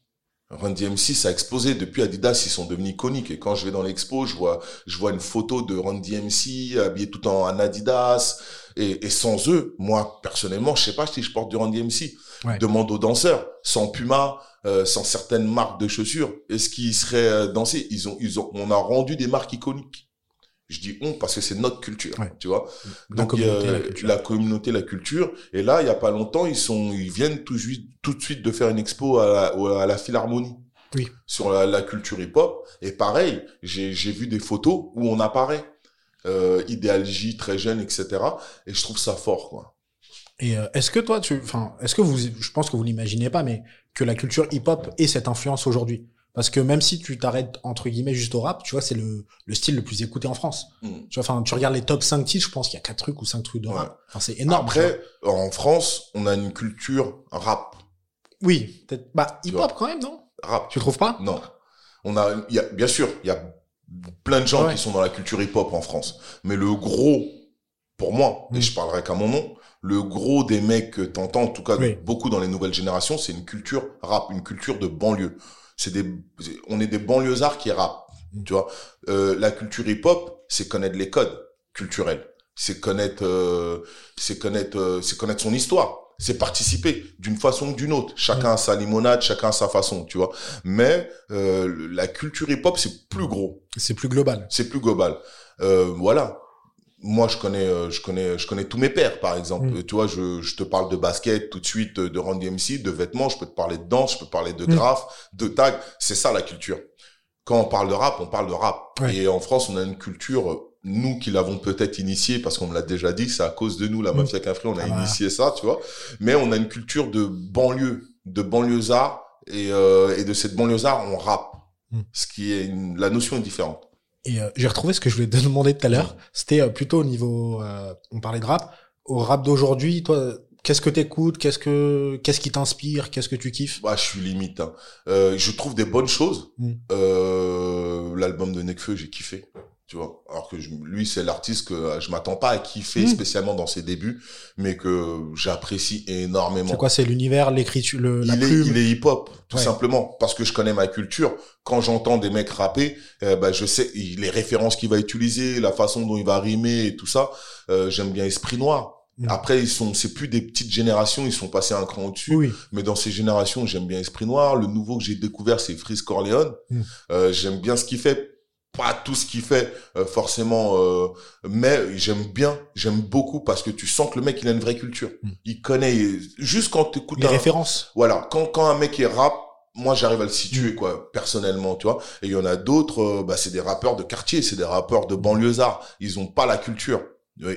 Run DMC, ça a explosé. Depuis Adidas, ils sont devenus iconiques. Et quand je vais dans l'expo, je vois, je vois une photo de Run DMC habillé tout en en Adidas. Et, et sans eux, moi, personnellement, je sais pas si je porte du Run DMC. Ouais. Demande aux danseurs. Sans Puma, euh, sans certaines marques de chaussures, est-ce qu'ils seraient euh, dansés? Ils ont, ils ont, on a rendu des marques iconiques. Je dis on parce que c'est notre culture, Ouais. tu vois. La Donc il y a communauté, la culture. la communauté, la culture. Et là, il y a pas longtemps, ils sont, ils viennent tout, de suite de faire une expo à la, à la Philharmonie. Oui. Sur la, la culture hip-hop. Et pareil, j'ai, j'ai vu des photos où on apparaît. Euh, Idéal J, très jeune, etc. Et je trouve ça fort, quoi. Et euh, est-ce que toi, tu, enfin, est-ce que vous, je pense que vous l'imaginez pas, mais que la culture hip-hop ait cette influence aujourd'hui? Parce que même si tu t'arrêtes entre guillemets juste au rap, tu vois, c'est le, le style le plus écouté en France. Mm. Tu vois, enfin, tu regardes les top 5 titres, je pense qu'il y a quatre trucs ou cinq trucs de Ouais. rap. Enfin, c'est énorme. Après, en France, on a une culture rap. oui, peut-être, bah, hip-hop quand même, non? Rap. Tu trouves pas? Non. On a, il y a, bien sûr, il y a plein de gens Ouais. qui sont dans la culture hip-hop en France. Mais le gros, pour moi, Mm. et je parlerai qu'à mon nom, le gros des mecs que t'entends, en tout cas, Oui. beaucoup dans les nouvelles générations, c'est une culture rap, une culture de banlieue. C'est des, on est des banlieusards qui rappent. Mm. Tu vois, euh, la culture hip-hop, c'est connaître les codes culturels. C'est connaître, euh, c'est connaître, euh, c'est connaître son histoire. C'est participer d'une façon ou d'une autre. Chacun a sa limonade, chacun a sa façon, tu vois. Mais euh, la culture hip-hop, c'est plus gros, C'est plus global. c'est plus global. Euh, voilà. Moi, je connais, euh, je connais, je connais tous mes pères, par exemple. Mm. Tu vois, je, je te parle de basket tout de suite, de Randy MC, de vêtements. Je peux te parler de danse, je peux te parler de Mm. graphes, de tag. C'est ça la culture. Quand on parle de rap, on parle de rap. Ouais. Et en France, on a une culture, nous qui l'avons peut-être initiée, parce qu'on me l'a déjà dit, c'est à cause de nous, la Mm. mafia Quinfri, on a Ah bah. initié ça, tu vois. Mais on a une culture de banlieue, de banlieusard, et, euh, et de cette banlieusard, on rappe. Ce qui est une, la notion est différente. Et euh, j'ai retrouvé ce que je voulais te demander tout à l'heure. C'était euh, plutôt au niveau, euh, on parlait de rap. Au rap d'aujourd'hui, toi, qu'est-ce que t'écoutes? Qu'est-ce que, qu'est-ce qui t'inspire? Qu'est-ce que tu kiffes? Bah, je suis limite. Hein. Euh, je trouve des bonnes choses. Mm. Euh, L'album de Nekfeu, j'ai kiffé. Tu vois. Alors que je- lui, c'est l'artiste que euh, je m'attends pas à kiffer Mm. spécialement dans ses débuts, mais que j'apprécie énormément. C'est quoi C'est l'univers, l'écriture, le, la il est, plume il est hip-hop, tout Ouais. simplement, parce que je connais ma culture. Quand j'entends des mecs rapper, euh, bah, je sais les références qu'il va utiliser, la façon dont il va rimer et tout ça. Euh, J'aime bien Esprit Noir. Mm. Après, ils sont, c'est plus des petites générations, ils sont passés un cran au-dessus. Oui. Mais dans ces générations, j'aime bien Esprit Noir. Le nouveau que j'ai découvert, c'est Freeze Corleone. Mm. Euh, j'aime bien ce qu'il fait. Pas tout ce qu'il fait, euh, forcément, euh, mais j'aime bien, j'aime beaucoup parce que tu sens que le mec, il a une vraie culture. Mm. Il connaît, juste quand tu écoutes Les références. voilà, quand, quand un mec est rap, moi j'arrive à le situer quoi, personnellement, tu vois. Et il y en a d'autres, euh, bah c'est des rappeurs de quartier, c'est des rappeurs de banlieusards. Ils ont pas la culture.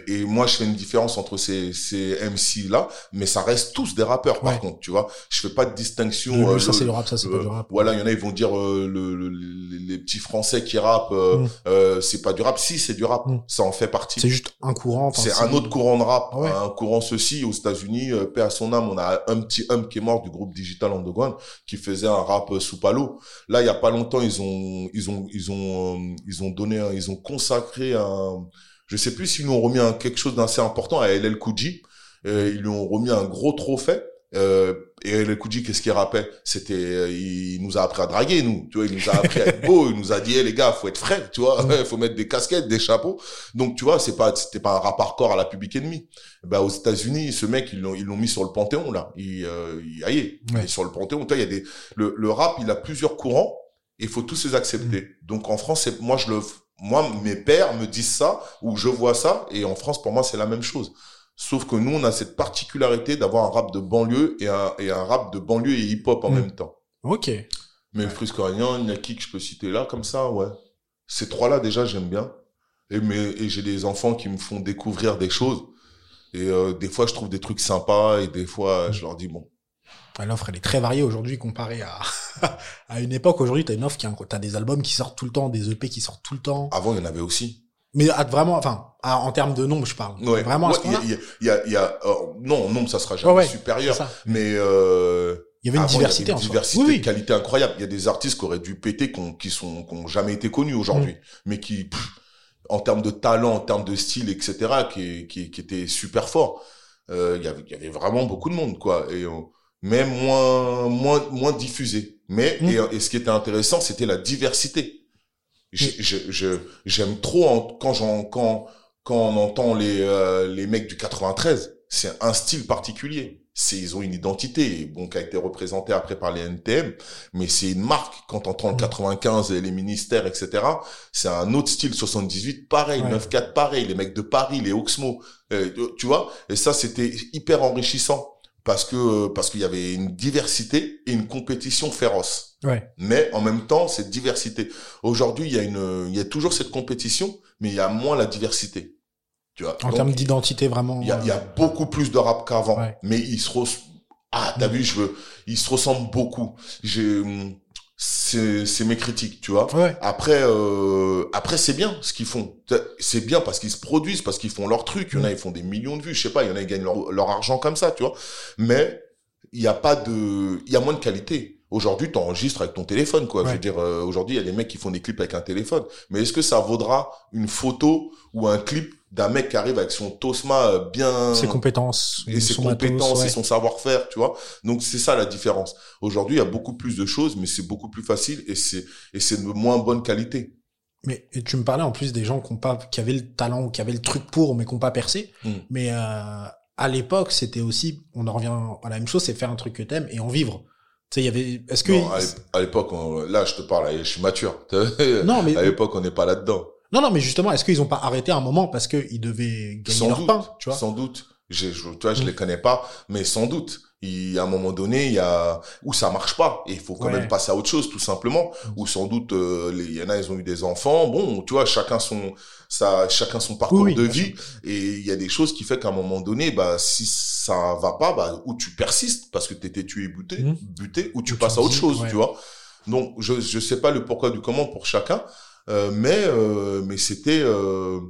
Et moi, je fais une différence entre ces, ces MC là, mais ça reste tous des rappeurs. Par contre, tu vois, je fais pas de distinction. Euh, ça, c'est le rap, ça, c'est pas du rap. Voilà, il y en a, ils vont dire euh, le, le- les, petits Français qui rappent, euh, Mm. euh, c'est pas du rap. Si, c'est du rap. Mm. Ça en fait partie. C'est juste un courant. C'est un autre courant de rap, Ah ouais. un courant ceci aux États-Unis, paix à son âme, on a un petit homme qui est mort du groupe Digital Underground qui faisait un rap sous palo. Là, il y a pas longtemps, ils ont ils ont ils ont ils ont donné ils ont consacré un je sais plus s'ils lui ont remis un quelque chose d'assez important à LL Cool J. Euh, ils lui ont remis un gros trophée. Euh, et Cool J, qu'est-ce qu'il rappelle C'était, euh, il nous a appris à draguer, nous. Tu vois, il nous a appris à être beau. Il nous a dit, hey, les gars, faut être frais, tu vois. Mm. faut mettre des casquettes, des chapeaux. Donc, tu vois, c'est pas, c'était pas un rap hardcore à la Public Enemy. Ben, aux États-Unis, ce mec, ils l'ont, ils l'ont mis sur le Panthéon, là. Il, euh, il, aïe, il est sur le Panthéon. Tu vois, il y a des, le, le rap, il a plusieurs courants il faut tous les accepter. Mm. Donc, en France, c'est, moi, je le, moi, mes pères me disent ça ou je vois ça et en France, pour moi, c'est la même chose. Sauf que nous, on a cette particularité d'avoir un rap de banlieue et un, et un rap de banlieue et hip-hop en Mm. même temps. Ok. Mais Coréen, il y a qui que je peux citer là, comme ça, ouais. Ces trois-là, déjà, j'aime bien. Et, mais, et j'ai des enfants qui me font découvrir des choses. Et euh, des fois, je trouve des trucs sympas et des fois, je leur dis, bon, L'offre, elle est très variée aujourd'hui comparée à, à une époque. Aujourd'hui, t'as une offre qui, a- t'as des albums qui sortent tout le temps, des EP qui sortent tout le temps. avant, il y en avait aussi. Mais à, vraiment, enfin, à- en termes de nombre, je parle. Ouais. Vraiment à Ouais, ce il y a, il y a, y euh, non, non, ça sera jamais Ouais, supérieur. Mais euh, Il y avait une avant, diversité avait une diversité Oui, qualité incroyable. Il y a des artistes qui auraient dû péter, qui ont, qui sont, qui ont jamais été connus aujourd'hui, Mm. mais qui, pff, en termes de talent, en termes de style, etc., qui, qui, qui étaient super forts. Euh, il y avait, vraiment beaucoup de monde, quoi. Et, mais moins, moins, moins diffusé. Mais, Mm. et, et ce qui était intéressant, c'était la diversité. Je, je, je- j'aime trop en- quand j'en, quand, quand on entend les, euh, les mecs du 93. C'est un style particulier. C'est, ils ont une identité, bon, qui a été représentée après par les NTM, mais c'est une marque. Quand on entend le Mm. 95 et les ministères, etc., c'est un autre style. 78, pareil. Ouais. 94, pareil. Les mecs de Paris, les Oxmo, euh, tu vois? Et ça, c'était hyper enrichissant parce que, parce qu'il y avait une diversité et une compétition féroce Ouais. mais en même temps cette diversité. Aujourd'hui, il y a une, il y a toujours cette compétition, mais il y a moins la diversité. Tu vois. En Donc, termes d'identité, vraiment. il y a, il y a euh, beaucoup plus de rap qu'avant, Ouais. mais ils se res... ah t'as vu, je veux, ils se ressemblent beaucoup. J'ai, c'est, mes critiques, tu vois. Ouais. Après, euh, après c'est bien ce qu'ils font. C'est bien parce qu'ils se produisent, parce qu'ils font leur truc. Il y en a, ils font des millions de vues. Je sais pas, il y en a, ils gagnent leur, leur argent comme ça, tu vois. Mais il y a pas de, il y a moins de qualité. Aujourd'hui, tu enregistres avec ton téléphone, quoi. Je veux dire, euh, aujourd'hui, il y a des mecs qui font des clips avec un téléphone. Mais est-ce que ça vaudra une photo ou un clip d'un mec qui arrive avec son Tosma euh, bien Ses compétences. et ses compétences matos, ouais. et son savoir-faire, tu vois. Donc c'est ça la différence. Aujourd'hui, il y a beaucoup plus de choses, mais c'est beaucoup plus facile et c'est et c'est de moins bonne qualité. Mais et tu me parlais en plus des gens qui, ont pas, qui avaient le talent ou qui avaient le truc pour, mais qui n'ont pas percé. Mm. Mais euh, à l'époque, c'était aussi, on en revient à la même chose, c'est faire un truc que t'aimes et en vivre. Tu sais, il y avait. Est-ce que Non, à l'ép- à l'époque, on- là, je te parle, je suis mature. non, mais à l'époque, on n'est pas là-dedans. non, non, mais justement, est-ce qu'ils ont pas arrêté à un moment parce que ils devaient gagner Sans leur doute, pain, tu vois? sans doute. Je, je, tu vois, je les connais pas, mais sans doute. Il, à un moment donné, il y a où ça marche pas et il faut quand Ouais. même passer à autre chose, tout simplement. Ou sans doute, euh, il y en a, ils ont eu des enfants. Bon, tu vois, chacun son, ça, chacun son parcours Oui, de vie. Et il y a des choses qui fait qu'à un moment donné, bah, si ça va pas, bah, ou tu persistes parce que t'étais tué buté, Mhm. buté, ou tu Ou tu passes à autre dis, chose, ouais. tu vois. Donc, je, je sais pas le pourquoi du comment pour chacun, euh, mais, euh, mais c'était, euh,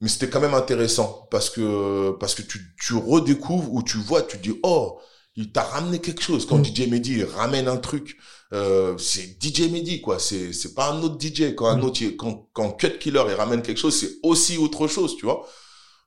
mais c'était quand même intéressant parce que, parce que tu, tu redécouvres ou tu vois, tu dis, oh, il t'a ramené quelque chose. Quand Mm. DJ Mehdi ramène un truc, euh, c'est DJ Mehdi, quoi. C'est, c'est pas un autre DJ. Quand un Mm. autre, quand, quand Cut Killer, il ramène quelque chose, c'est aussi autre chose, tu vois.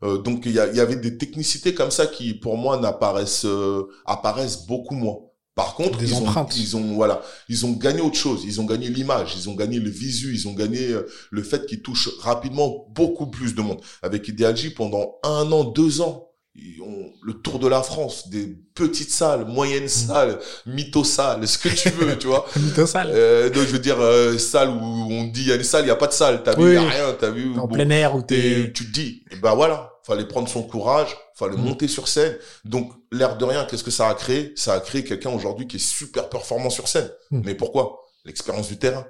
Euh, donc, il y, y avait des technicités comme ça qui, pour moi, n'apparaissent, euh, apparaissent beaucoup moins. Par contre, Des ils ont, ils ont, voilà, ils ont gagné autre chose. Ils ont gagné l'image, ils ont gagné le visu, ils ont gagné euh, le fait qu'ils touchent rapidement beaucoup plus de monde. Avec Ideal J, pendant un an, deux ans, le tour de la France, des petites salles, moyennes mm. salles, mytho-salles, ce que tu veux, tu vois. mytho-salles. Euh, donc, je veux dire, euh, salles où on dit, il y a des salles, il n'y a pas de salle, t'as vu, il n'y a rien, t'as vu. En plein air, où t'es... Tu te dis, et ben voilà, fallait prendre son courage, fallait mm. monter sur scène. Donc, l'air de rien, qu'est-ce que ça a créé? Ça a créé quelqu'un aujourd'hui qui est super performant sur scène. Mm. Mais pourquoi? L'expérience du terrain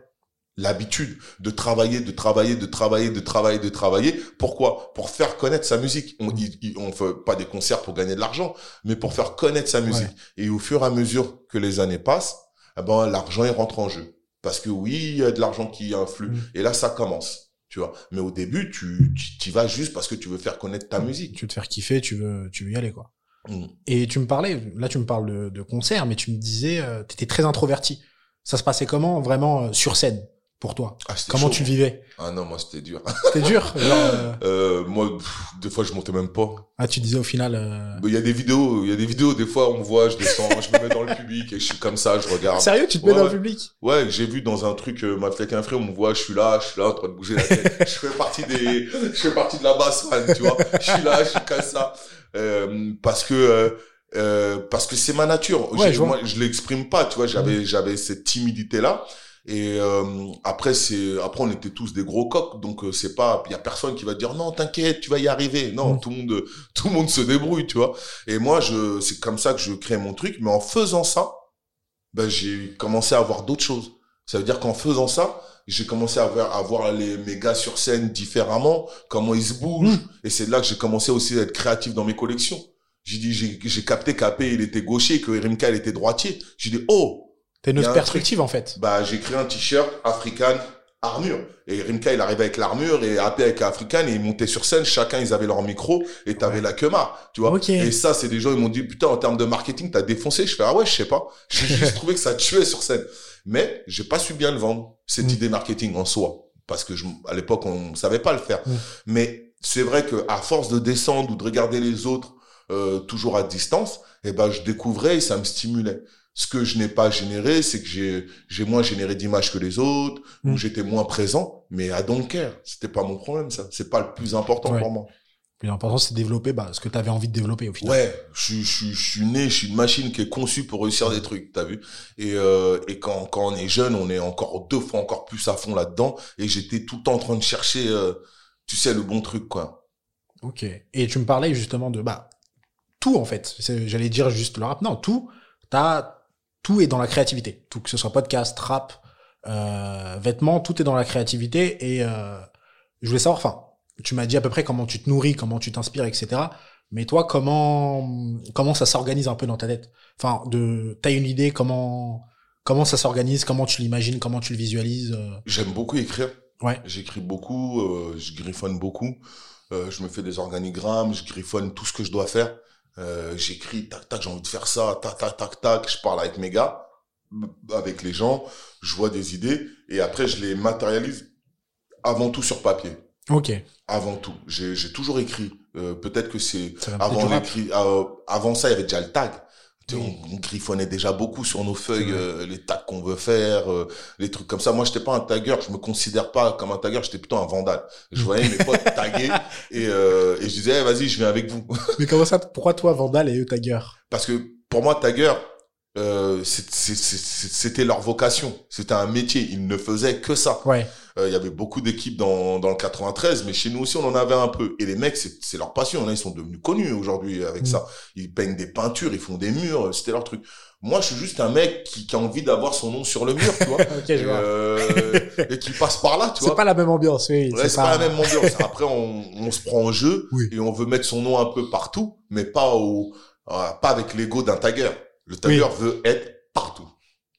l'habitude de travailler, de travailler, de travailler, de travailler, de travailler. Pourquoi? Pour faire connaître sa musique. On ne fait pas des concerts pour gagner de l'argent, mais pour faire connaître sa musique. Et au fur et à mesure que les années passent, eh ben l'argent il rentre en jeu. Parce que oui, il y a de l'argent qui influe. Mm. Et là, ça commence. Tu vois. Mais au début, tu, tu vas juste parce que tu veux faire connaître ta mm. musique. Tu veux te faire kiffer, tu veux, tu veux y aller, quoi. Mm. Et tu me parlais, là, tu me parles de, de concert, mais tu me disais, euh, tu étais très introverti. Ça se passait comment, vraiment, euh, sur scène? Pour toi ah, Comment tu vivais Ah non, moi c'était dur. C'était dur euh, euh... Moi, des fois je montais même pas. Ah, tu disais au final. Euh, il y a des vidéos, il y a des vidéos. Des fois, on me voit, je descends, je me mets dans le public et je suis comme ça, je regarde. Sérieux, tu te mets dans le public? Ouais, j'ai vu dans un truc, euh, ma fête un frère, on me voit, je suis là, je suis là en train de bouger la tête. je fais partie des, je fais partie de la basse fan, tu vois. Je suis là, je suis comme ça, parce que. Euh, parce que c'est ma nature. Ouais, je, moi, je l'exprime pas, tu vois. J'avais, mmh. j'avais cette timidité là. Et euh, après, c'est après on était tous des gros coqs, donc euh, c'est pas, il y a personne qui va dire non, t'inquiète, tu vas y arriver. Non, mm. tout le monde, tout le monde se débrouille, tu vois. Et moi, je, c'est comme ça que je crée mon truc. Mais en faisant ça, ben j'ai commencé à voir d'autres choses. Ça veut dire qu'en faisant ça, j'ai commencé à voir, à voir les mes gars sur scène différemment, comment ils se bougent. Mm. Et c'est là que j'ai commencé aussi à être créatif dans mes collections. J'ai dit, j'ai capté qu'Apé, il était gaucher, que Rimka, il était droitier. J'ai dit, oh, T'as une autre perspective en fait. Bah j'ai créé un t-shirt African armure. Et Rimka, il arrivait avec l'armure et AP avec African et ils montaient sur scène. Chacun, ils avaient leur micro et t'avais la Kema, tu vois. Et ça, c'est des gens, ils m'ont dit, putain, en termes de marketing, t'as défoncé. Je fais, ah ouais, je sais pas. J'ai juste trouvé que ça tuait sur scène. Mais j'ai pas su bien le vendre, cette mm. idée marketing en soi. Parce que je, à l'époque, on savait pas le faire. Mm. Mais c'est vrai que à force de descendre ou de regarder les autres, euh, toujours à distance, et eh ben, je découvrais et ça me stimulait. Ce que je n'ai pas généré, c'est que j'ai, j'ai moins généré d'images que les autres, ou mm. j'étais moins présent, mais à don't care. C'était pas mon problème, ça. C'est pas le plus important pour moi. Le plus important, c'est développer bah, ce que tu avais envie de développer au final. Ouais, je, je, je, suis né, je suis une machine qui est conçue pour réussir des trucs, t'as vu. Et, euh, et quand, quand on est jeune, on est encore deux fois encore plus à fond là-dedans. Et j'étais tout le temps en train de chercher, euh, tu sais, le bon truc, quoi. Ok. Et tu me parlais justement de bah tout en fait. J'allais dire juste le rap. Non, tout. T'as tout est dans la créativité. Tout que ce soit podcast, rap, euh, vêtements, tout est dans la créativité. Et euh, je voulais savoir, enfin, tu m'as dit à peu près comment tu te nourris, comment tu t'inspires, etc. Mais toi, comment comment ça s'organise un peu dans ta tête? Enfin, de t'as une idée comment comment ça s'organise, comment tu l'imagines, comment tu le visualises euh? J'aime beaucoup écrire. Ouais. J'écris beaucoup, euh, je griffonne beaucoup. Euh, je me fais des organigrammes, je griffonne tout ce que je dois faire. Euh, j'écris, tac, tac, j'ai envie de faire ça, tac, tac, tac, tac, je parle avec mes gars, avec les gens, je vois des idées, et après, je les matérialise avant tout sur papier. Ok. Avant tout. J'ai toujours écrit. Euh, Peut-être que c'est avant l'écrit. Euh, avant ça, il y avait déjà le tag. On, griffonnait déjà beaucoup sur nos feuilles euh, les tags qu'on veut faire, euh, les trucs comme ça. Moi, j'étais pas un tagueur, je me considère pas comme un tagueur, j'étais plutôt un vandale. Je voyais mes potes taguer et, euh, et je disais, eh, vas-y, je viens avec vous. Mais comment ça Pourquoi toi, vandale et eux tagueur Parce que pour moi, tagueur, euh, c'était leur vocation, c'était un métier, ils ne faisaient que ça. Ouais. Euh, il y avait beaucoup d'équipes dans, dans le 93, mais chez nous aussi, on en avait un peu. Et les mecs, c'est leur passion. Là, ils sont devenus connus aujourd'hui avec mm. ça. Ils peignent des peintures, ils font des murs, c'était leur truc. Moi, je suis juste un mec qui, qui a envie d'avoir son nom sur le mur, tu vois. okay, je euh, et qui passe par là, tu vois. C'est pas la même ambiance, oui. c'est pas... la même ambiance. Après, on, on se prend en jeu et on veut mettre son nom un peu partout, mais pas au, euh, pas avec l'ego d'un tagger. Le tagger veut être partout.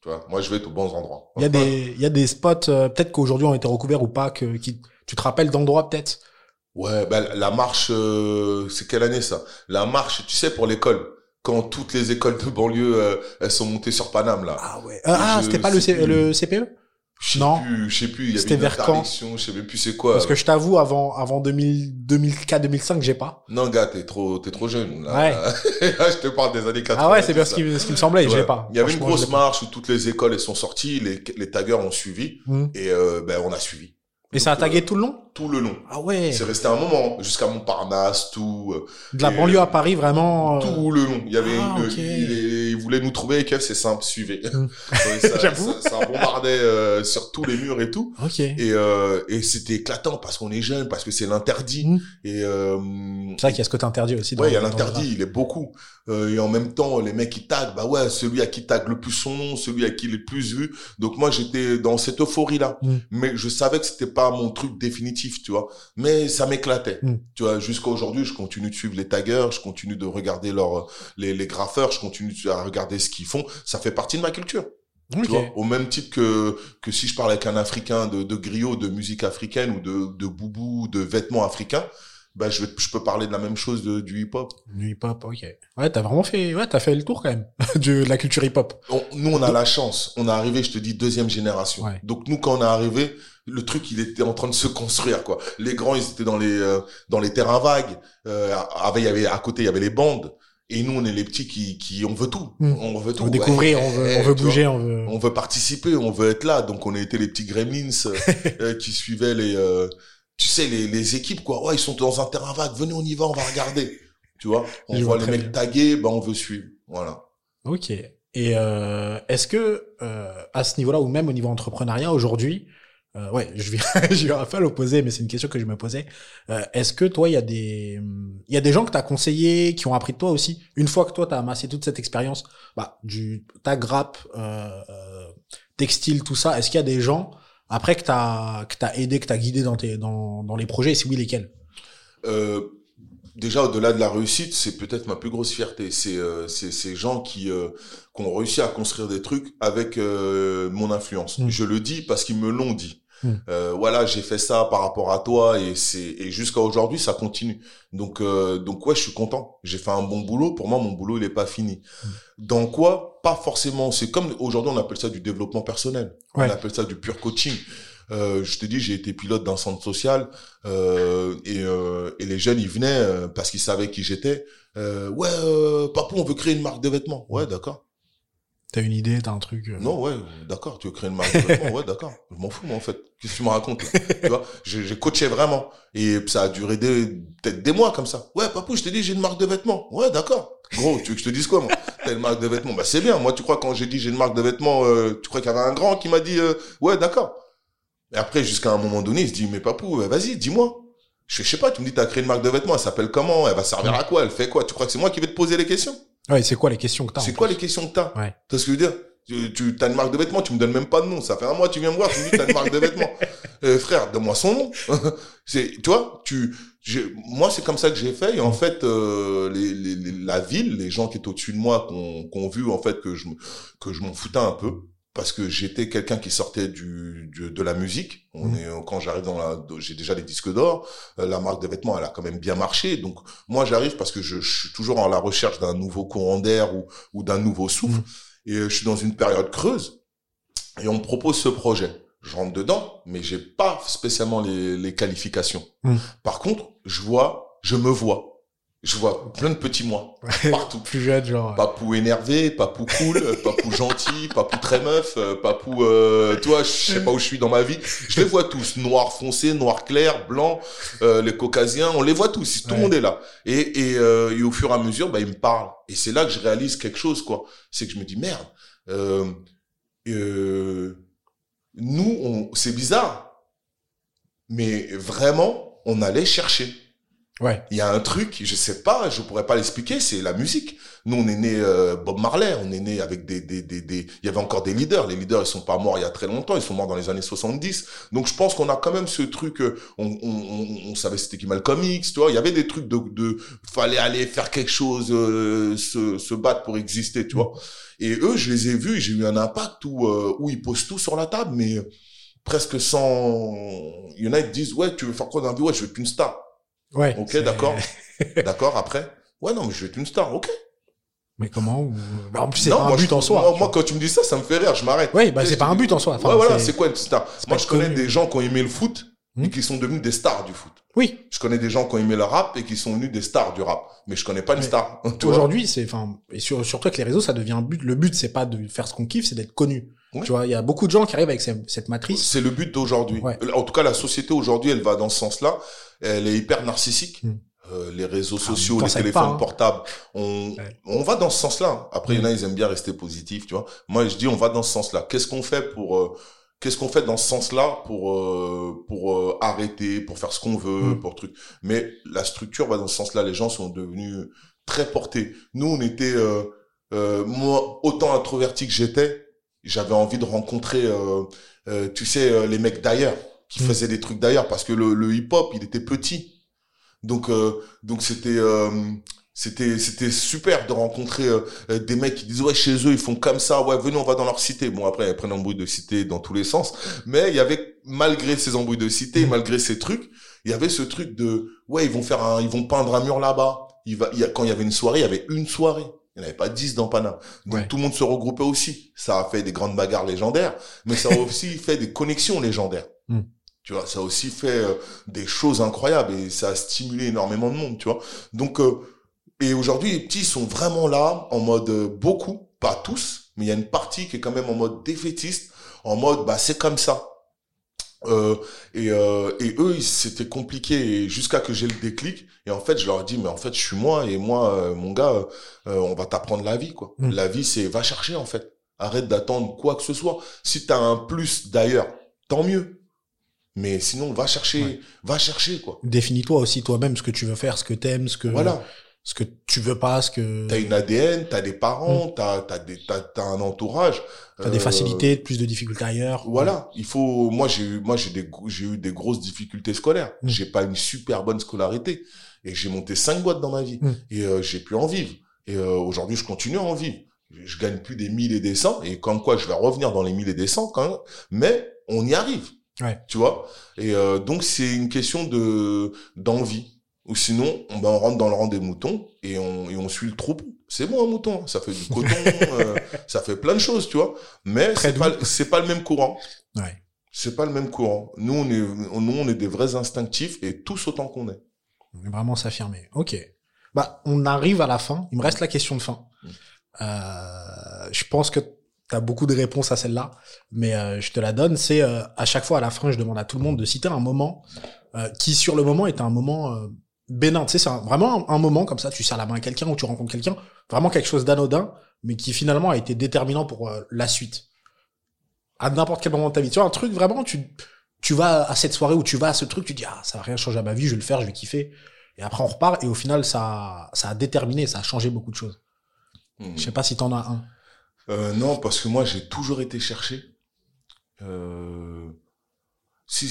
Tu vois, moi, je vais être aux bons endroits. Il y a des, il y a des spots, euh, peut-être qu'aujourd'hui ont été recouverts ou pas, que, qui, tu te rappelles d'endroits peut-être? Ouais, ben, la marche, euh, c'est quelle année ça? La marche, tu sais, pour l'école. Quand toutes les écoles de banlieue, euh, elles sont montées sur Paname, là. Ah ouais. Ah, c'était pas le, le CPE? Je sais plus, je sais plus, il y avait une quand je sais plus c'est quoi. Parce que je t'avoue, avant, avant 2000, 2004, 2005, j'ai pas. Non, gars, t'es trop, t'es trop jeune, là. Ouais. je te parle des années 80. Ah ouais, c'est bien ce qui, ce qui me semblait, j'ai pas. Il y avait une grosse marche où toutes les écoles, elles sont sorties, les, les taggers ont suivi, hmm. et, euh, ben, on a suivi. Et ça a tagué euh, tout le long? Tout le long. Ah ouais. C'est resté un moment, jusqu'à Montparnasse, tout. euh, De la banlieue à Paris, vraiment. euh, Tout le long. Il y avait Ah, une- il, il voulait nous trouver, Kev, c'est simple, suivez. Ça, J'avoue. ça, ça bombardait euh, sur tous les murs et tout. Ok. Et, euh, et c'était éclatant parce qu'on est jeune, parce que c'est l'interdit. Mm. Et euh, C'est vrai qu'il y a ce côté interdit aussi. ouais, il y a l'interdit, il est beaucoup. Et en même temps, les mecs qui taguent, bah ouais, celui à qui tague le plus son nom, celui à qui il est le plus vu. Donc moi, j'étais dans cette euphorie-là. Mm. Mais je savais que c'était pas mon truc définitif, tu vois. Mais ça m'éclatait. Mm. Tu vois, jusqu'à aujourd'hui, je continue de suivre les taggeurs, je continue de regarder leurs, les, les graffeurs, je continue à regarder ce qu'ils font. Ça fait partie de ma culture. Tu vois, au même titre que, que si je parle avec un Africain de, de griot, de musique africaine ou de, de boubou, de vêtements africains, bah, je, vais, je peux parler de la même chose de, du hip-hop. Du hip-hop, ok. Ouais, t'as vraiment fait, ouais, t'as fait le tour quand même de la culture hip-hop. Nous, on a la chance. On est arrivé, je te dis, deuxième génération. Ouais. Donc, nous, quand on est arrivé, le truc, il était en train de se construire, quoi. Les grands, ils étaient dans les, euh, dans les terrains vagues. Euh, avec, il y avait, à côté, il y avait les bandes. Et nous, on est les petits qui, qui, on veut tout. On veut tout. On veut découvrir, Ouais. on veut, Eh, on veut vois. bouger, on veut. on veut participer, on veut être là. Donc on a été les petits gremlins euh, euh, qui suivaient les, euh, tu sais, les, les équipes quoi. Ouais, ils sont dans un terrain vague. Venez, on y va, on va regarder. Tu vois, on Je voit les mecs bien. tagués, ben on veut suivre. Voilà. Ok. Et euh, est-ce que euh, à ce niveau-là ou même au niveau entrepreneuriat aujourd'hui, euh, ouais, je vais, je vais à l'opposé, mais c'est une question que je me posais. Euh, est-ce que toi, il y a des, il y a des gens que t'as conseillé, qui ont appris de toi aussi, une fois que toi t'as amassé toute cette expérience, bah, du tag rap, euh, euh, textile, tout ça. Est-ce qu'il y a des gens après que t'as que t'as aidé, que t'as guidé dans tes dans dans les projets, et si oui lesquels? Euh, déjà au-delà de la réussite, c'est peut-être ma plus grosse fierté. C'est euh, c'est ces gens qui euh, qui ont réussi à construire des trucs avec euh, mon influence. Mm. Je le dis parce qu'ils me l'ont dit. Mm. Euh, voilà, j'ai fait ça par rapport à toi et c'est et jusqu'à aujourd'hui ça continue. Donc euh, donc ouais, je suis content. J'ai fait un bon boulot. Pour moi, mon boulot il est pas fini. Mm. Dans quoi? Pas forcément. C'est comme aujourd'hui on appelle ça du développement personnel. Ouais. On appelle ça du pur coaching. Euh, je te dis, j'ai été pilote d'un centre social euh, et, euh, et les jeunes ils venaient euh, parce qu'ils savaient qui j'étais. Euh, ouais, euh, papou, on veut créer une marque de vêtements. Ouais, d'accord. T'as une idée, t'as un truc euh, Non, ouais, d'accord. Tu veux créer une marque de vêtements Ouais, d'accord. Je m'en fous moi en fait. Qu'est-ce que tu me racontes là? Tu vois J'ai coaché vraiment et ça a duré des peut-être des mois comme ça. Ouais, papou, je t'ai dit j'ai une marque de vêtements. Ouais, d'accord. Gros, tu veux que je te dise quoi moi? T'as une marque de vêtements? Bah c'est bien. Moi, tu crois quand j'ai dit j'ai une marque de vêtements, euh, tu crois qu'il y avait un grand qui m'a dit euh, ouais, d'accord. Et après, jusqu'à un moment donné, il se dit, mais papou, euh, vas-y, dis-moi. Je, je sais pas, tu me dis, t'as créé une marque de vêtements, elle s'appelle comment? Elle va servir à quoi? Elle fait quoi? Tu crois que c'est moi qui vais te poser les questions? Ouais, c'est quoi les questions que t'as C'est quoi les questions que t'as Ouais. Tu ce que je veux dire tu, tu as une marque de vêtements, tu me donnes même pas de nom. Ça fait un mois, tu viens me voir, tu me dis, t'as une marque de vêtements. Euh, frère, donne-moi son nom. c'est, tu vois, tu, moi, c'est comme ça que j'ai fait. Et en fait, euh, les, les- les- la ville, les gens qui étaient au-dessus de moi, qu'on qu'on vu en fait que je, que je m'en foutais un peu parce que j'étais quelqu'un qui sortait du, du- de la musique. On Mhm. est quand j'arrive dans la, j'ai déjà des disques d'or. Euh, la marque de vêtements, elle a quand même bien marché. Donc moi, j'arrive parce que je, je suis toujours en la recherche d'un nouveau courant d'air ou, ou d'un nouveau souffle. Et euh, je suis dans une période creuse. Et on me propose ce projet. Je rentre dedans, mais j'ai pas spécialement les, les qualifications. Mhm. Par contre, je vois, je me vois. Je vois plein de petits moi partout. plus jeune, genre. Papou énervé, papou cool, euh, papou gentil, papou très meuf, euh, papou, euh, toi, je sais pas où je suis dans ma vie. Je les vois tous, noir foncé, noir clair, blanc, euh, les caucasiens, on les voit tous, tout Ouais. le monde est là. Et, et, euh, et au fur et à mesure, bah, ils me parlent. Et c'est là que je réalise quelque chose, quoi. C'est que je me dis, merde, euh, euh, nous, on, c'est bizarre, mais vraiment, on allait chercher. Ouais. Il y a un truc, je sais pas, je pourrais pas l'expliquer, c'est la musique. Nous, on est né euh, Bob Marley, on est né avec des, des, des, des, il y avait encore des leaders. Les leaders, ils sont pas morts il y a très longtemps, ils sont morts dans les années 70. Donc, je pense qu'on a quand même ce truc, euh, on, on, on, on savait c'était qui Malcolm X, tu vois. Il y avait des trucs de, de, fallait aller faire quelque chose, euh, se, se battre pour exister, tu vois. Et eux, je les ai vus, j'ai eu un impact où, euh, où ils posent tout sur la table, mais presque sans, il y en a qui disent, ouais, tu veux faire quoi dans la vie? Ouais, je veux être une star. Ouais. Ok, d'accord. D'accord, après Ouais, non, mais je vais être une star, ok. Mais comment ou- bah, En plus, c'est pas un but je- en soi. Moi, quand tu me dis ça, ça me fait rire, je m'arrête. Oui, bah, c'est pas un but en soi. Enfin, ouais, voilà, c'est- quoi une star? Moi, je connais connu. des gens qui ont aimé le foot Hmm. et qui sont devenus des stars du foot. Oui. Je connais des gens qui ont aimé le rap et qui sont venus des stars du rap. Mais je connais pas une Mais star. Aujourd'hui, c'est, enfin, et sur- surtout avec les réseaux, ça devient un but. Le but, c'est pas de faire ce qu'on kiffe, c'est d'être connu. Tu vois, il y a beaucoup de gens qui arrivent avec cette matrice. C'est le but d'aujourd'hui. En tout cas, la société aujourd'hui, elle va dans ce sens-là. Elle est hyper narcissique. Hmm. Euh, les réseaux ah, sociaux, les téléphones hein. portables, on, on va dans ce sens-là. Après, il y en a, hmm. ils aiment bien rester positifs, tu vois. Moi, je dis, on va dans ce sens-là. Qu'est-ce qu'on fait pour, euh, qu'est-ce qu'on fait dans ce sens-là pour, euh, pour arrêter, pour faire ce qu'on veut, hmm. pour truc? Mais la structure va dans ce sens-là. Les gens sont devenus très portés. Nous, on était, moi, autant introverti que j'étais, j'avais envie de rencontrer, euh, euh, tu sais, euh, les mecs d'ailleurs qui mm. faisaient des trucs d'ailleurs parce que le, le hip-hop, il était petit. Donc, donc c'était, c'était, c'était super de rencontrer des mecs qui disent ouais chez eux ils font comme ça, ouais venez on va dans leur cité. Bon après ils prennent embrouille de cité dans tous les sens, mais il y avait malgré ces embrouilles de cité, mm. malgré ces trucs, il y avait ce truc de ouais ils vont faire un, ils vont peindre un mur là-bas. Il va, il y a, quand il y avait une soirée, il y avait une soirée. Il n'y en avait pas 10 dans Pana. Donc tout le monde se regroupait aussi. Ça a fait des grandes bagarres légendaires, mais ça a aussi fait des connexions légendaires. Hmm. Tu vois, ça a aussi fait euh, des choses incroyables et ça a stimulé énormément de monde, tu vois. Donc, euh, et aujourd'hui, les petits sont vraiment là, en mode euh, beaucoup, pas tous, mais il y a une partie qui est quand même en mode défaitiste, en mode, bah, c'est comme ça. Euh, et, euh, et eux, c'était compliqué jusqu'à que j'ai le déclic. Et en fait, je leur dis, mais en fait, je suis moi et moi, euh, mon gars, euh, on va t'apprendre la vie, quoi. Mm. La vie, c'est va chercher en fait. Arrête d'attendre quoi que ce soit. Si t'as un plus d'ailleurs, tant mieux. Mais sinon, va chercher, va chercher quoi. Définis-toi aussi toi-même ce que tu veux faire, ce que t'aimes, ce que. Voilà ce que tu veux pas, ce que t'as une ADN, t'as des parents, mm. t'as t'as des t'as, t'as un entourage, t'as des euh, facilités, plus de difficultés ailleurs. Voilà, il faut. Moi j'ai eu moi j'ai des j'ai eu des grosses difficultés scolaires. Mm. J'ai pas une super bonne scolarité et j'ai monté cinq boîtes dans ma vie mm. et euh, j'ai pu en vivre. Et euh, aujourd'hui je continue à en vivre. Je gagne plus des 1000 et des 100 et comme quoi je vais revenir dans les 1000 et des 100 quand même. Mais on y arrive. Ouais. Tu vois? Et donc c'est une question de d'envie ou sinon, on, ben, on rentre dans le rang des moutons et on, et on suit le troupeau. C'est bon un mouton, ça fait du coton, euh, ça fait plein de choses, tu vois. Mais c'est pas, c'est pas le même courant. Ouais. C'est pas le même courant. Nous, on est, nous, on est des vrais instinctifs et tous autant qu'on est. On est vraiment s'affirmer. Ok. Bah, on arrive à la fin. Il me reste la question de fin. Mm. Euh, je pense que tu as beaucoup de réponses à celle-là, mais euh, je te la donne. C'est euh, à chaque fois à la fin, je demande à tout le monde de citer un moment euh, qui, sur le moment, est un moment bénin. Tu sais, c'est vraiment un, moment comme ça, tu sers la main à quelqu'un ou tu rencontres quelqu'un, vraiment quelque chose d'anodin, mais qui finalement a été déterminant pour euh, la suite. À n'importe quel moment de ta vie. Tu vois, un truc vraiment, tu, tu vas à cette soirée où tu vas à ce truc, tu dis, ah, ça va rien changer à ma vie, je vais le faire, je vais kiffer. Et après, on repart, et au final, ça, ça a déterminé, ça a changé beaucoup de choses. Je sais pas si t'en as un. Euh, non, parce que moi, j'ai toujours été cherché. Euh... Si,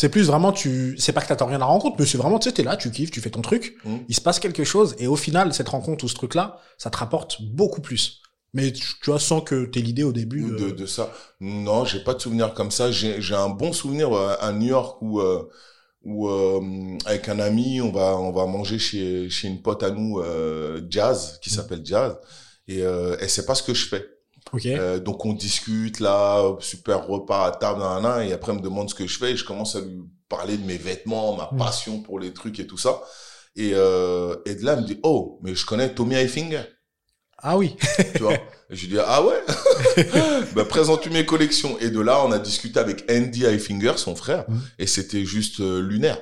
c'est plus vraiment, tu, c'est pas que t'attends rien à la rencontre, mais c'est vraiment, tu sais, t'es là, tu kiffes, tu fais ton truc, mmh. il se passe quelque chose, et au final, cette rencontre ou ce truc-là, ça te rapporte beaucoup plus. Mais tu, vois, sans que t'aies l'idée au début. De, euh, de ça. Non, j'ai pas de souvenir comme ça. J'ai, j'ai un bon souvenir euh, à New York où, euh, où avec un ami, on va, on va manger chez, chez une pote à nous, Jazz, qui mmh. s'appelle Jazz, et elle sait pas ce que je fais. Euh, donc on discute là, super repas à table, nan, et après elle me demande ce que je fais, et je commence à lui parler de mes vêtements, ma mm. passion pour les trucs et tout ça. Et, euh, et de là, elle me dit, oh, mais je connais Tommy Hilfiger. Ah oui. tu vois? Et je lui dis, ah ouais? Ben, Présente-tu mes collections. Et de là, on a discuté avec Andy Hilfiger, son frère, mm. et c'était juste euh, lunaire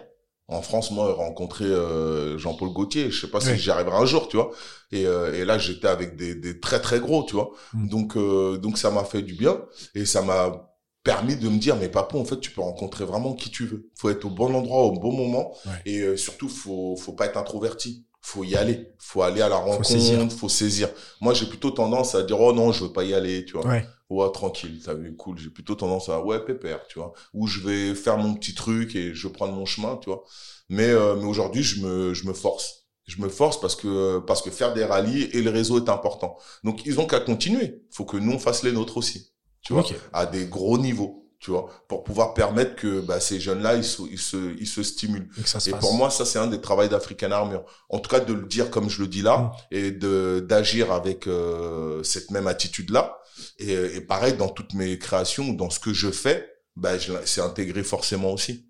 en France, moi, rencontrer euh, Jean-Paul Gaultier, je sais pas si j'y arriverai un jour, tu vois. Et, euh, et là, j'étais avec des, des, très très gros, tu vois. Mm. Donc euh, donc ça m'a fait du bien et ça m'a permis de me dire mais papa, en fait, tu peux rencontrer vraiment qui tu veux. Faut être au bon endroit au bon moment et surtout faut faut pas être introverti. Faut y aller, faut aller à la rencontre, faut saisir. Faut saisir. Moi, j'ai plutôt tendance à dire oh non, je veux pas y aller, tu vois. Ouais ouais tranquille t'as vu cool j'ai plutôt tendance à ouais pépère tu vois. Ou je vais faire mon petit truc et je prends mon chemin tu vois. Mais euh, mais aujourd'hui je me je me force. Je me force parce que parce que faire des rallyes et le réseau est important. Donc ils ont qu'à continuer. Faut que nous on fasse les nôtres aussi tu vois à des gros niveaux tu vois, pour pouvoir permettre que bah, ces jeunes-là, ils se, ils se, ils se stimulent. Et, pour moi, ça, c'est un des travaux d'African Armure. En tout cas, de le dire comme je le dis là, mm. et de d'agir avec euh, cette même attitude-là. Et, et, pareil, dans toutes mes créations, dans ce que je fais, bah, c'est intégré forcément aussi.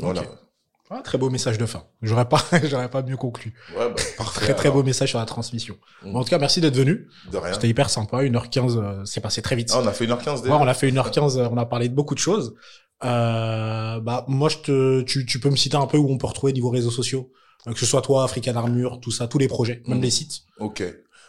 Voilà. Ah, très beau message de fin. J'aurais pas, j'aurais pas mieux conclu. Ouais, bah, parfait. Très très alors. beau message sur la transmission. Mm. Bon, en tout cas, merci d'être venu. De rien. C'était hyper sympa. 1h15, euh, c'est passé très vite. Ah, on a fait 1h15 Ouais, déjà. on a fait 1h15, euh, on a parlé de beaucoup de choses. Euh, bah, moi, je te, tu, tu peux me citer un peu où on peut retrouver niveau réseaux sociaux. Euh, Que ce soit toi, African Armure, tout ça, tous les projets, même Mm. les sites. Ok.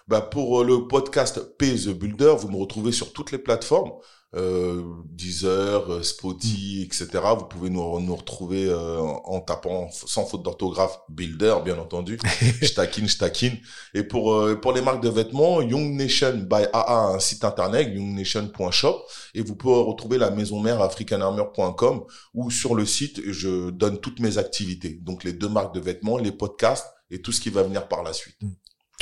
Bah pour le podcast Pay the Builder, vous me retrouvez sur toutes les plateformes, Deezer, euh, Spotify, etc. Vous pouvez nous, nous retrouver euh, en tapant sans faute d'orthographe Builder, bien entendu. je taquine, je taquine. Et pour euh, pour les marques de vêtements, Young Nation by AA, un site internet, youngnation.shop, et vous pouvez retrouver la maison mère africanarmure.com où sur le site je donne toutes mes activités, donc les deux marques de vêtements, les podcasts et tout ce qui va venir par la suite.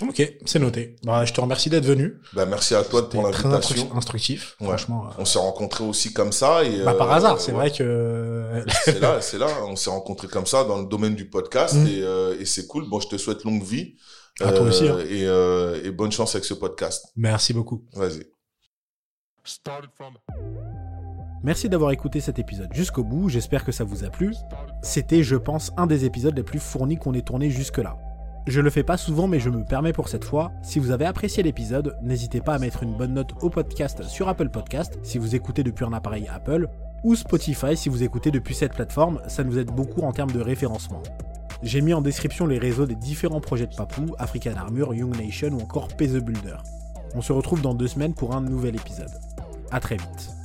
Ok, c'est noté. Bah, je te remercie d'être venu. Bah, merci à toi pour très l'invitation. instru- instructif, Ouais. franchement. euh, On s'est rencontrés aussi comme ça et bah, par euh, hasard, c'est ouais, vrai que C'est là, c'est là. On s'est rencontrés comme ça dans le domaine du podcast Mm. et, euh, et c'est cool. Bon, je te souhaite longue vie. À toi aussi, hein. Et, euh, et bonne chance avec ce podcast. merci beaucoup. Vas-y. Merci d'avoir écouté cet épisode jusqu'au bout, j'espère que ça vous a plu. C'était, je pense, un des épisodes les plus fournis qu'on ait tourné jusque-là. Je le fais pas souvent, mais je me permets pour cette fois. Si vous avez apprécié l'épisode, n'hésitez pas à mettre une bonne note au podcast sur Apple Podcast si vous écoutez depuis un appareil Apple, ou Spotify si vous écoutez depuis cette plateforme, ça nous aide beaucoup en termes de référencement. J'ai mis en description les réseaux des différents projets de Papou, African Armure, Young Nation ou encore Pay Builder. On se retrouve dans deux semaines pour un nouvel épisode. À très vite.